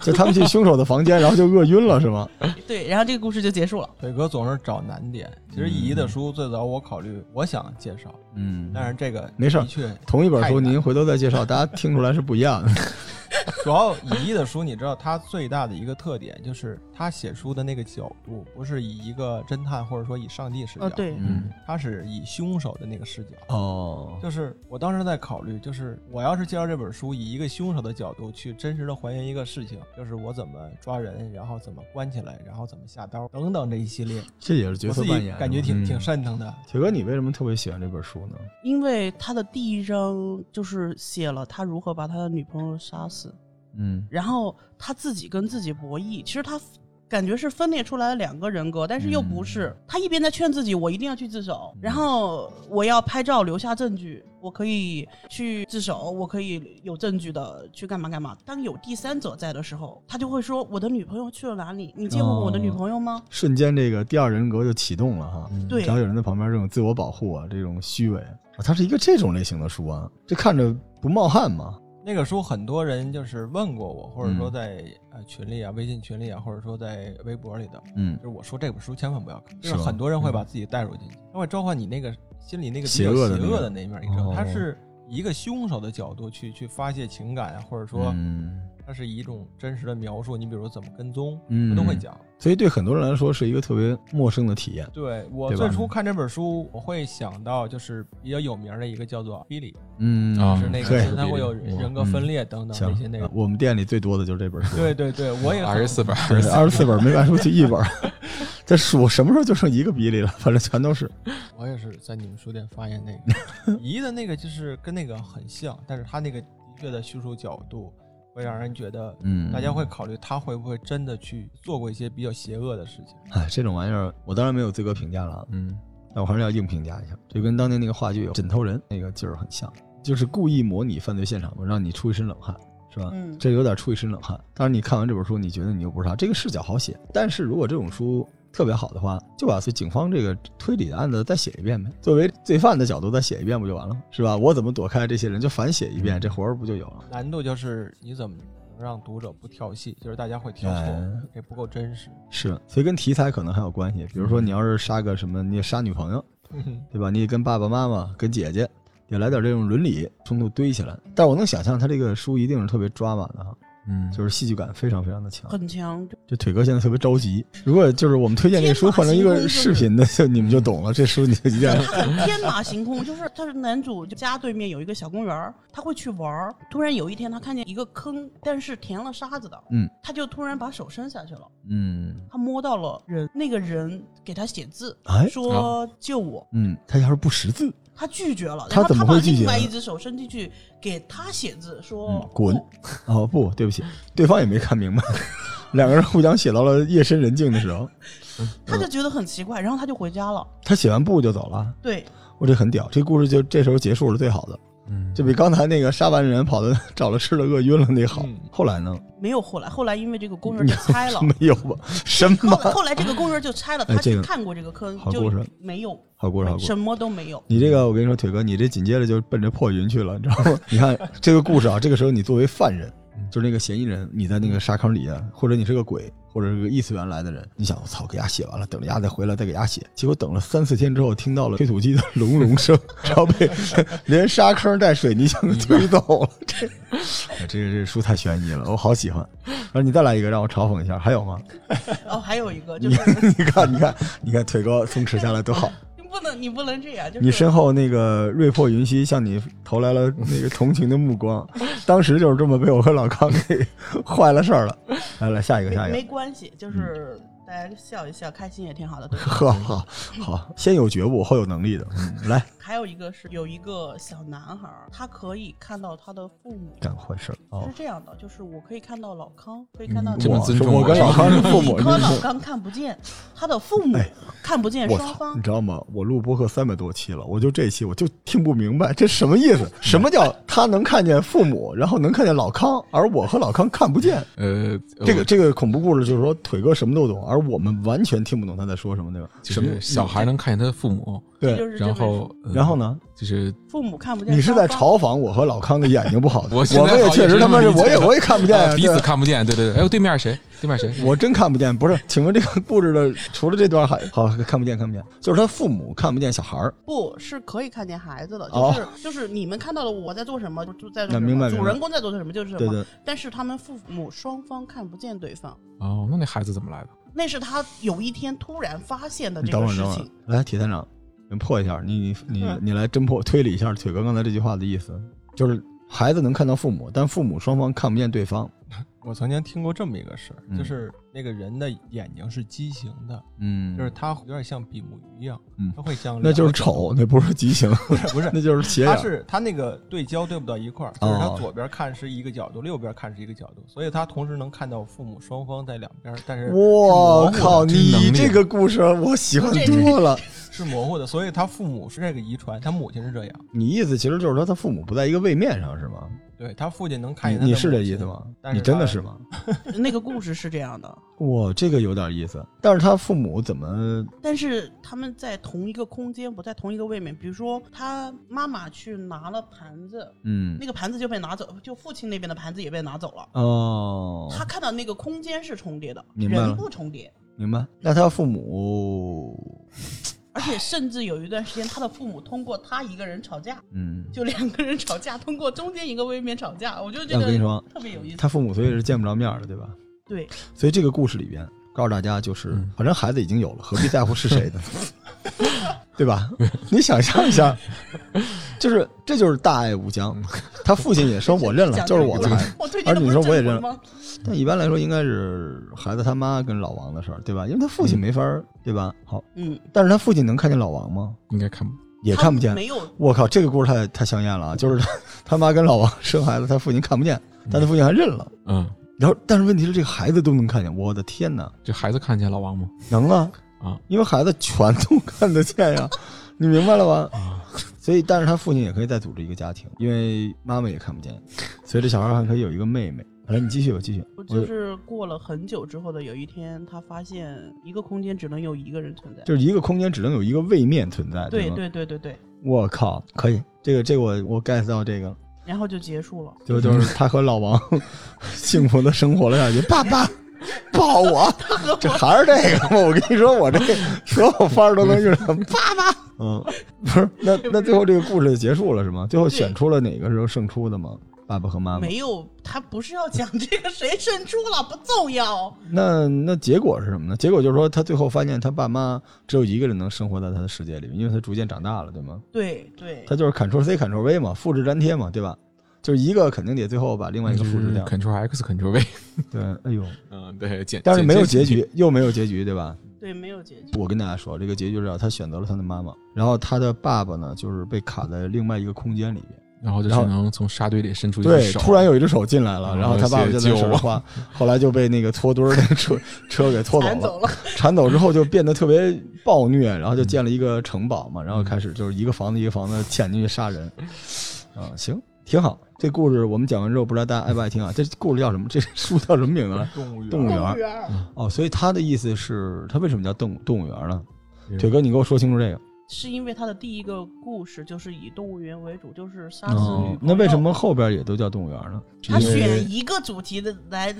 Speaker 1: 就他们去凶手的房间，然后就饿晕了，是吗？
Speaker 2: 对，然后这个故事就结束了。
Speaker 4: 腿哥总是找难点。其实乙一的书最早我考虑，我想介绍，
Speaker 1: 嗯
Speaker 4: 但是这个
Speaker 1: 没事儿
Speaker 4: 的确
Speaker 1: 同一本书，您回头再介绍，大家听出来是不一样的。
Speaker 4: 主要乙一的书，你知道他最大的一个特点就是他写书的那个角度不是以一个侦探或者说以上帝视角，
Speaker 1: 嗯，
Speaker 4: 他是以凶手的那个视角。
Speaker 1: 哦，
Speaker 4: 就是我当时在考虑，就是我要是介绍这本书，以一个凶手的角度去真实的还原一个事情，就是我怎么抓人，然后怎么关起来，然后怎么下刀等等这一系列，
Speaker 1: 这也是角色扮演，
Speaker 4: 感觉挺
Speaker 3: 嗯。
Speaker 4: 挺擅长的。
Speaker 1: 铁哥，你为什么特别喜欢这本书呢？
Speaker 2: 因为他的第一章就是写了他如何把他的女朋友杀死，
Speaker 1: 嗯
Speaker 2: 然后他自己跟自己博弈。其实他感觉是分裂出来了两个人格，但是又不是。他一边在劝自己，我一定要去自首，然后我要拍照留下证据，我可以去自首，我可以有证据的去干嘛干嘛。当有第三者在的时候，他就会说：“我的女朋友去了哪里？你见过我的女朋友吗？”
Speaker 1: 瞬间这个第二人格就启动了哈。
Speaker 2: 对
Speaker 1: 只要有人在旁边，这种自我保护啊，这种虚伪啊，它是一个这种类型的书啊，这看着不冒汗吗？
Speaker 4: 那个书很多人就是问过我，或者说
Speaker 1: 嗯。
Speaker 4: 在呃群里啊、微信群里啊，或者说在微博里的，
Speaker 1: 嗯。
Speaker 4: 就是我说这本书千万不要看，就是很多人会把自己带入进去，他会召唤你那个心里那个比
Speaker 1: 邪
Speaker 4: 较
Speaker 1: 恶的
Speaker 4: 邪恶的那一面，你知道
Speaker 1: 哦，
Speaker 4: 他是一个凶手的角度去去发泄情感啊，或者说
Speaker 1: 嗯
Speaker 4: 它是一种真实的描述，你比如怎么跟踪，
Speaker 1: 嗯
Speaker 4: 我都会讲。
Speaker 1: 所以对很多人来说是一个特别陌生的体验。
Speaker 4: 对我最初看这本书，我会想到就是比较有名的一个叫做比利，
Speaker 1: 嗯
Speaker 3: 就
Speaker 4: 是那
Speaker 1: 嘿
Speaker 4: 个他会有人格分裂等等那些内容。
Speaker 1: 啊我们店里最多的就是这本书。
Speaker 4: 对对对，我也
Speaker 3: 二十四本，
Speaker 1: 对，二十四本没卖出去一本，这书什么时候就剩一个比例了？反正全都是。
Speaker 4: 我也是在你们书店发现那个 姨的那个，就是跟那个很像，但是他那个的确的叙述角度会让人觉得，
Speaker 1: 嗯
Speaker 4: 大家会考虑他会不会真的去做过一些比较邪恶的事情。
Speaker 1: 哎，这种玩意儿我当然没有资格评价了，
Speaker 3: 嗯
Speaker 1: 但我还是要硬评价一下，这跟当年那个话剧《枕头人》那个劲儿很像，就是故意模拟犯罪现场嘛，让你出一身冷汗，是吧？
Speaker 2: 嗯
Speaker 1: 这有点出一身冷汗。当然，你看完这本书，你觉得你又不是他，这个视角好写。但是如果这种书特别好的话，就把警方这个推理的案子再写一遍呗，作为罪犯的角度再写一遍不就完了吗？是吧？我怎么躲开这些人，就反写一遍，这活儿不就有了？
Speaker 4: 难度就是你怎么能让读者不跳戏，就是大家会跳错
Speaker 1: 哎，
Speaker 4: 这不够真实。
Speaker 1: 是，所以跟题材可能还有关系。比如说，你要是杀个什么，你也杀女朋友，对吧？你也跟爸爸妈妈、跟姐姐，也来点这种伦理冲突堆起来。但我能想象，他这个书一定是特别抓马的哈，
Speaker 3: 嗯，
Speaker 1: 就是戏剧感非常非常的强。
Speaker 2: 很强，
Speaker 1: 这腿哥现在特别着急，如果就是我们推荐这个书换成一个视频的，就你们就懂了。这书你就一定要
Speaker 2: 他 很天马行空，就是他是男主就家对面有一个小公园，他会去玩儿。突然有一天，他看见一个坑，但是填了沙子的，
Speaker 1: 嗯，
Speaker 2: 他就突然把手伸下去了，
Speaker 1: 嗯
Speaker 2: 他摸到了人，那个人给他写字，
Speaker 1: 哎
Speaker 2: 说救我，
Speaker 1: 嗯，他要是不识字，
Speaker 2: 他拒绝了，
Speaker 1: 他
Speaker 2: 然后他把
Speaker 1: 怎么会拒绝
Speaker 2: 另外一只手伸进去给他写字，说
Speaker 1: 嗯，滚哦不，对不起，对方也没看明白，两个人互相写到了夜深人静的时候，
Speaker 2: 他就觉得很奇怪，然后他就回家了。
Speaker 1: 他写完布就走了。
Speaker 2: 对，
Speaker 1: 我这很屌，这故事就这时候结束了，最好的，
Speaker 3: 嗯
Speaker 1: 就比刚才那个杀完人跑的找了吃的饿晕了那好。
Speaker 4: 嗯
Speaker 1: 后来呢？
Speaker 2: 没有后来，后来因为这个公园就拆了。
Speaker 1: 没有吧？什么
Speaker 2: 后？来后来这个公园就拆了，他去看过这个坑，就
Speaker 1: 好故事
Speaker 2: 没有
Speaker 1: 好故事，好故事
Speaker 2: 什。么都没有。
Speaker 1: 你这个，我跟你说，铁哥，你这紧接着就奔着破云去了，你知道吗？你看这个故事啊，这个时候你作为犯人，就是那个嫌疑人，你在那个沙坑里啊，或者你是个鬼，或者是个异次元来的人，你想我操，给丫写完了，等着丫再回来再给丫写，结果等了三四天之后，听到了推土机的隆隆声，然后被 连沙坑带水泥墙推走了。这这个这书太悬疑了，我好喜欢。然后你再来一个，让我嘲讽一下，还有吗？
Speaker 2: 然后还有一个 就
Speaker 1: 你
Speaker 2: 是
Speaker 1: 你看你看你看腿哥松弛下来多好。
Speaker 2: 你不能你不能这样，就是
Speaker 1: 你身后那个瑞破云溪向你投来了那个同情的目光，当时就是这么被我和老康给 坏了事儿了。来来，下一个，下一个
Speaker 2: 没
Speaker 1: 个。
Speaker 2: 关系，就是大家笑一笑，开心也挺好的，对吧？
Speaker 1: 呵，好，好，先有觉悟，后有能力的。嗯，来
Speaker 2: 还有一个是有一个小男孩，他可以看到他的父母。
Speaker 1: 干坏事儿哦
Speaker 2: 是。这样的，就是我可以看到老康，可以看到
Speaker 3: 这么
Speaker 1: 我
Speaker 3: 尊重我
Speaker 1: 我跟老康是父母，
Speaker 2: 老康看不见，他的父母
Speaker 1: 哎
Speaker 2: 看不见双方
Speaker 1: 你。知道吗？我录播客三百多期了，我就这期我就听不明白这什么意思？什么叫他能看见父母，然后能看见老康，而我和老康看不见？
Speaker 3: 呃，
Speaker 1: 这个这个恐怖故事就是说腿哥什么都懂，而我们完全听不懂他在说什么，对吧？
Speaker 3: 就
Speaker 1: 什么
Speaker 3: 是小孩能看见他的父母，
Speaker 1: 对
Speaker 3: 然后呃
Speaker 1: 然后呢？
Speaker 3: 就是
Speaker 2: 父母看不见。
Speaker 1: 你是在？嘲讽我和老康的眼睛不好？
Speaker 3: 我
Speaker 1: 我们也确实他妈是，
Speaker 3: 这么理解
Speaker 1: 我也我也看不见
Speaker 3: 彼此看不见，对对对。哎呦，对面谁？对面谁？
Speaker 1: 我真看不见。不是，请问这个故事的除了这段还好看不见看不见，就是他父母看不见小孩儿。
Speaker 2: 不是可以看见孩子的，
Speaker 1: 哦
Speaker 2: 就是就是你们看到了我在做什么，就在做什么，
Speaker 1: 那明白明白
Speaker 2: 主人公在做什么就是什么。
Speaker 1: 对对，
Speaker 2: 但是他们父母双方看不见对方，
Speaker 3: 哦，那那孩子怎么来的？
Speaker 2: 那是他有一天突然发现的
Speaker 1: 你
Speaker 2: 这个事情。，
Speaker 1: 来铁探长，你破一下，你你你
Speaker 2: 嗯
Speaker 1: 你来侦破推理一下腿哥刚才这句话的意思，就是孩子能看到父母，但父母双方看不见对方。
Speaker 4: 我曾经听过这么一个事儿，
Speaker 1: 嗯
Speaker 4: 就是那个人的眼睛是畸形的，
Speaker 1: 嗯
Speaker 4: 就是他有点像比目鱼一样，
Speaker 1: 嗯
Speaker 4: 他会像
Speaker 1: 那就是丑，那不是畸形，
Speaker 4: 不是不是，
Speaker 1: 那就是斜
Speaker 4: 他
Speaker 1: 眼。
Speaker 4: 是他那个对焦对不到一块儿，就是他
Speaker 1: 哦
Speaker 4: 左边看是一个角度，右边看是一个角度，所以他同时能看到父母双方在两边，但是
Speaker 1: 我靠，你这个故事我喜欢多了。
Speaker 4: 是模糊的，所以他父母是这个遗传，他母亲是这样，
Speaker 1: 你意思其实就是说他父母不在一个位面上是吗？
Speaker 4: 对他父亲能看见他
Speaker 1: 你你是这意思吗？你真的是吗？
Speaker 2: 那个故事是这样的，
Speaker 1: 哇，这个有点意思。但是他父母怎么？
Speaker 2: 但是他们在同一个空间，不在同一个位面。比如说，他妈妈去拿了盘子，
Speaker 1: 嗯
Speaker 2: 那个盘子就被拿走，就父亲那边的盘子也被拿走了。
Speaker 1: 哦，
Speaker 2: 他看到那个空间是重叠的，人不重叠。
Speaker 1: 明白。那他父母，
Speaker 2: 而且甚至有一段时间，他的父母通过他一个人吵架，
Speaker 1: 嗯，
Speaker 2: 就两个人吵架，通过中间一个位面吵架，我就觉得
Speaker 1: 那我跟你说，
Speaker 2: 特别有意思。
Speaker 1: 他父母所以是见不着面的，对吧？
Speaker 2: 对，
Speaker 1: 所以这个故事里边告诉大家，就是
Speaker 3: 嗯
Speaker 1: 反正孩子已经有了，何必在乎是谁的，对吧？你想象一下，就是这就是大爱无疆。他父亲也说我认了，就是我的孩子。而你说我也认
Speaker 2: 了？
Speaker 1: 但一般来说，应该是孩子他妈跟老王的事儿，对吧？因为他父亲没法儿，对吧？好，
Speaker 2: 嗯，
Speaker 1: 但是他父亲能看见老王吗？
Speaker 3: 应该看不。
Speaker 1: 也看不见。
Speaker 2: 没有
Speaker 1: 我靠，这个故事太太香艳了啊！就是他他妈跟老王生孩子，他父亲看不见，但他父亲还认了。
Speaker 3: 嗯，
Speaker 1: 然后，但是问题是，这个孩子都能看见，我的天哪，
Speaker 3: 这孩子看见老王吗？
Speaker 1: 能啊
Speaker 3: 啊！
Speaker 1: 因为孩子全都看得见呀，你明白了吧？
Speaker 3: 啊，
Speaker 1: 所以，但是他父亲也可以再组织一个家庭，因为妈妈也看不见，所以这小孩还可以有一个妹妹。来，你继续，我继续。我
Speaker 2: 就是过了很久之后的有一天，他发现一个空间只能有一个人存在。
Speaker 1: 就是一个空间只能有一个位面存在，
Speaker 2: 对对对对对，
Speaker 1: 我靠，可以，这个这个我我 get 到这个了，
Speaker 2: 然后就结束了。
Speaker 1: 就就是他和老王 幸福的生活了下去。爸爸抱我，这还是这个吗？我跟你说，我这所有番儿都能用上 爸爸。嗯，不是，那那最后这个故事就结束了是吗？最后选出了哪个是胜出的吗？爸爸和妈妈。
Speaker 2: 没有，他不是要讲这个谁胜出了不重要。
Speaker 1: 那那结果是什么呢？结果就是说，他最后发现他爸妈只有一个人能生活在他的世界里面，因为他逐渐长大了，对吗？
Speaker 2: 对对，
Speaker 1: 他就是 Ctrl C Ctrl V 嘛，复制粘贴嘛，对吧？就是一个肯定得最后把另外一个复制掉。
Speaker 3: Ctrl X Ctrl V。
Speaker 1: 对，哎呦，
Speaker 3: 嗯，对，简
Speaker 1: 但是没有结。局，又没有结局，对吧？
Speaker 2: 对没有结局。
Speaker 1: 我跟大家说，这个结局是他选择了他的妈妈，然后他的爸爸呢，就是被卡在另外一个空间里边。
Speaker 3: 然后就只能从沙堆里伸出一只手
Speaker 1: 对，
Speaker 3: 手。
Speaker 1: 突然有一只手进来了，
Speaker 3: 嗯
Speaker 1: 然后他爸爸就在
Speaker 3: 谢谢救我
Speaker 1: 手上画，后来就被那个搓堆儿的 车车给拖走了。
Speaker 2: 赶走了，
Speaker 1: 铲走之后就变得特别暴虐，然后就建了一个城堡嘛，然后开始就是一个房子一个房子潜进去杀人。啊，行，挺好。这故事我们讲完之后，不知道大家爱不爱听啊？这故事叫什么？这 书叫什么名字来？
Speaker 4: 动物园
Speaker 1: 动物园哦，所以他的意思是，他为什么叫动动物园呢？
Speaker 3: 嗯
Speaker 1: 腿哥，你给我说清楚这个。
Speaker 2: 是因为他的第一个故事就是以动物园为主，就是杀死女
Speaker 1: 哦。，那为什么后边也都叫动物园呢？
Speaker 2: 他选一个主题的来？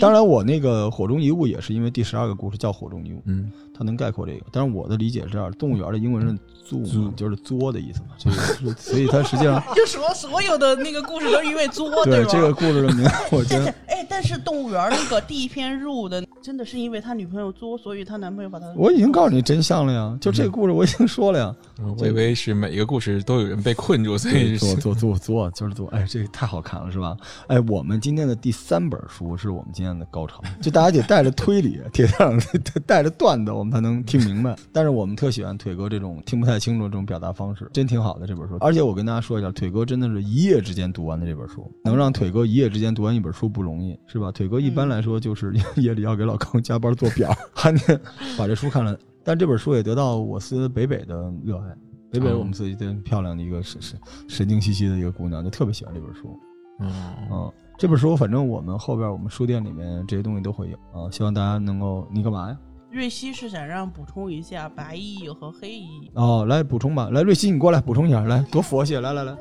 Speaker 1: 当然，我那个火中遗物也是因为第十二个故事叫火中遗物，
Speaker 3: 嗯，
Speaker 1: 它能概括这个。但是我的理解是这样，动物园的英文是 zoo，嘛就是作的意思嘛。这个是，所以它实际上
Speaker 2: 就所所有的那个故事都是因为作，吧？
Speaker 1: 对这个故事的名，我觉
Speaker 2: 但是
Speaker 1: 得
Speaker 2: 哎，但是动物园那个第一篇入的，真的是因为他女朋友作，所以他男朋友把他。
Speaker 1: 我已经告诉你真相了呀，就这个故事我已经说了呀。
Speaker 3: 我以为是每一个故事都有人被困住，所以
Speaker 1: 做
Speaker 3: 是
Speaker 1: 做做做就是作，哎，这个太好看了，是吧？哎，我们今天的第三本书是我们今天的高潮，就大家得带着推理，铁蛋带着段子，我们才能听明白。但是我们特喜欢腿哥这种听不太清楚的这种表达方式，真挺好的这本书。而且我跟大家说一下，腿哥真的是一夜之间读完的这本书，能让腿哥一夜之间读完一本书不容易，是吧？腿哥一般来说就是夜里要给老康加班做表，还得把这书看了。但这本书也得到我司北北的热爱。北北是我们自己真漂亮的一个神神神经兮兮的一个姑娘，就特别喜欢这本书。
Speaker 3: 嗯，
Speaker 1: 嗯，这本书反正我们后边我们书店里面这些东西都会有啊，希望大家能够你干嘛呀？
Speaker 2: 瑞希是想让补充一下白衣和黑衣。
Speaker 1: 哦，来补充吧，来瑞希你过来补充一下，来多佛系，来来来，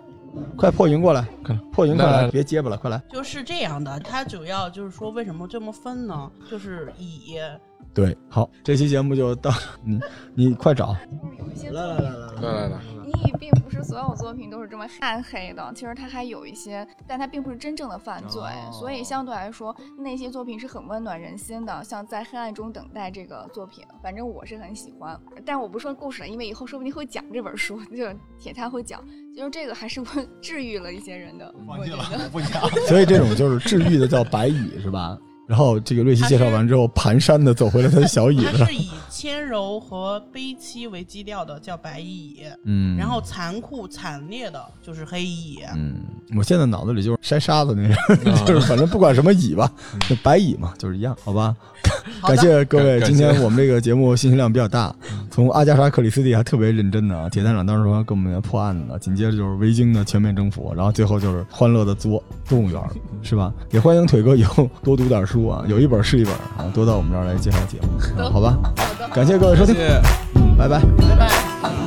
Speaker 1: 快破云过 来，
Speaker 3: 快
Speaker 1: 破云快来，
Speaker 3: 来来来
Speaker 1: 别结巴了，快来。
Speaker 2: 就是这样的，它主要就是说为什么这么分呢？就是蚁
Speaker 1: 对，好，这期节目就到你 你快找，
Speaker 5: 有一些
Speaker 1: 来来来来
Speaker 3: 来来来，
Speaker 5: 你并不是所有作品都是这么暗黑的，其实它还有一些，但它并不是真正的犯罪，
Speaker 1: 哦
Speaker 5: 所以相对来说，那些作品是很温暖人心的，像在黑暗中等待这个作品，反正我是很喜欢。但我不说故事了，因为以后说不定会讲这本书，就铁他会讲，就是这个还是会治愈了一些人的，忘记了。
Speaker 4: 不讲。
Speaker 1: 所以这种就是治愈的叫白蚁是吧？然后这个瑞希介绍完之后，蹒跚的走回了他的小椅子上
Speaker 2: 它是。以纤柔和悲凄为基调的，叫白蚁。
Speaker 1: 嗯
Speaker 2: 然后残酷惨烈的就是黑蚁。
Speaker 1: 嗯，我现在脑子里就是筛沙子那个，就是反正不管什么蚁吧，就白蚁嘛，就是一样，好吧？
Speaker 2: 好
Speaker 1: 感谢各位，今天我们这个节目信息量比较大，从阿加莎·克里斯蒂还特别认真的啊，铁探长当时说跟我们破案呢，紧接着就是维京的全面征服，然后最后就是欢乐的作动物园，是吧？也欢迎腿哥以后多读点书啊，有一本是一本啊，多到我们这儿来介绍节目，好吧？
Speaker 5: 好的。
Speaker 1: 感谢各位收听，
Speaker 3: 谢谢。
Speaker 1: 嗯，拜拜。
Speaker 2: 拜拜。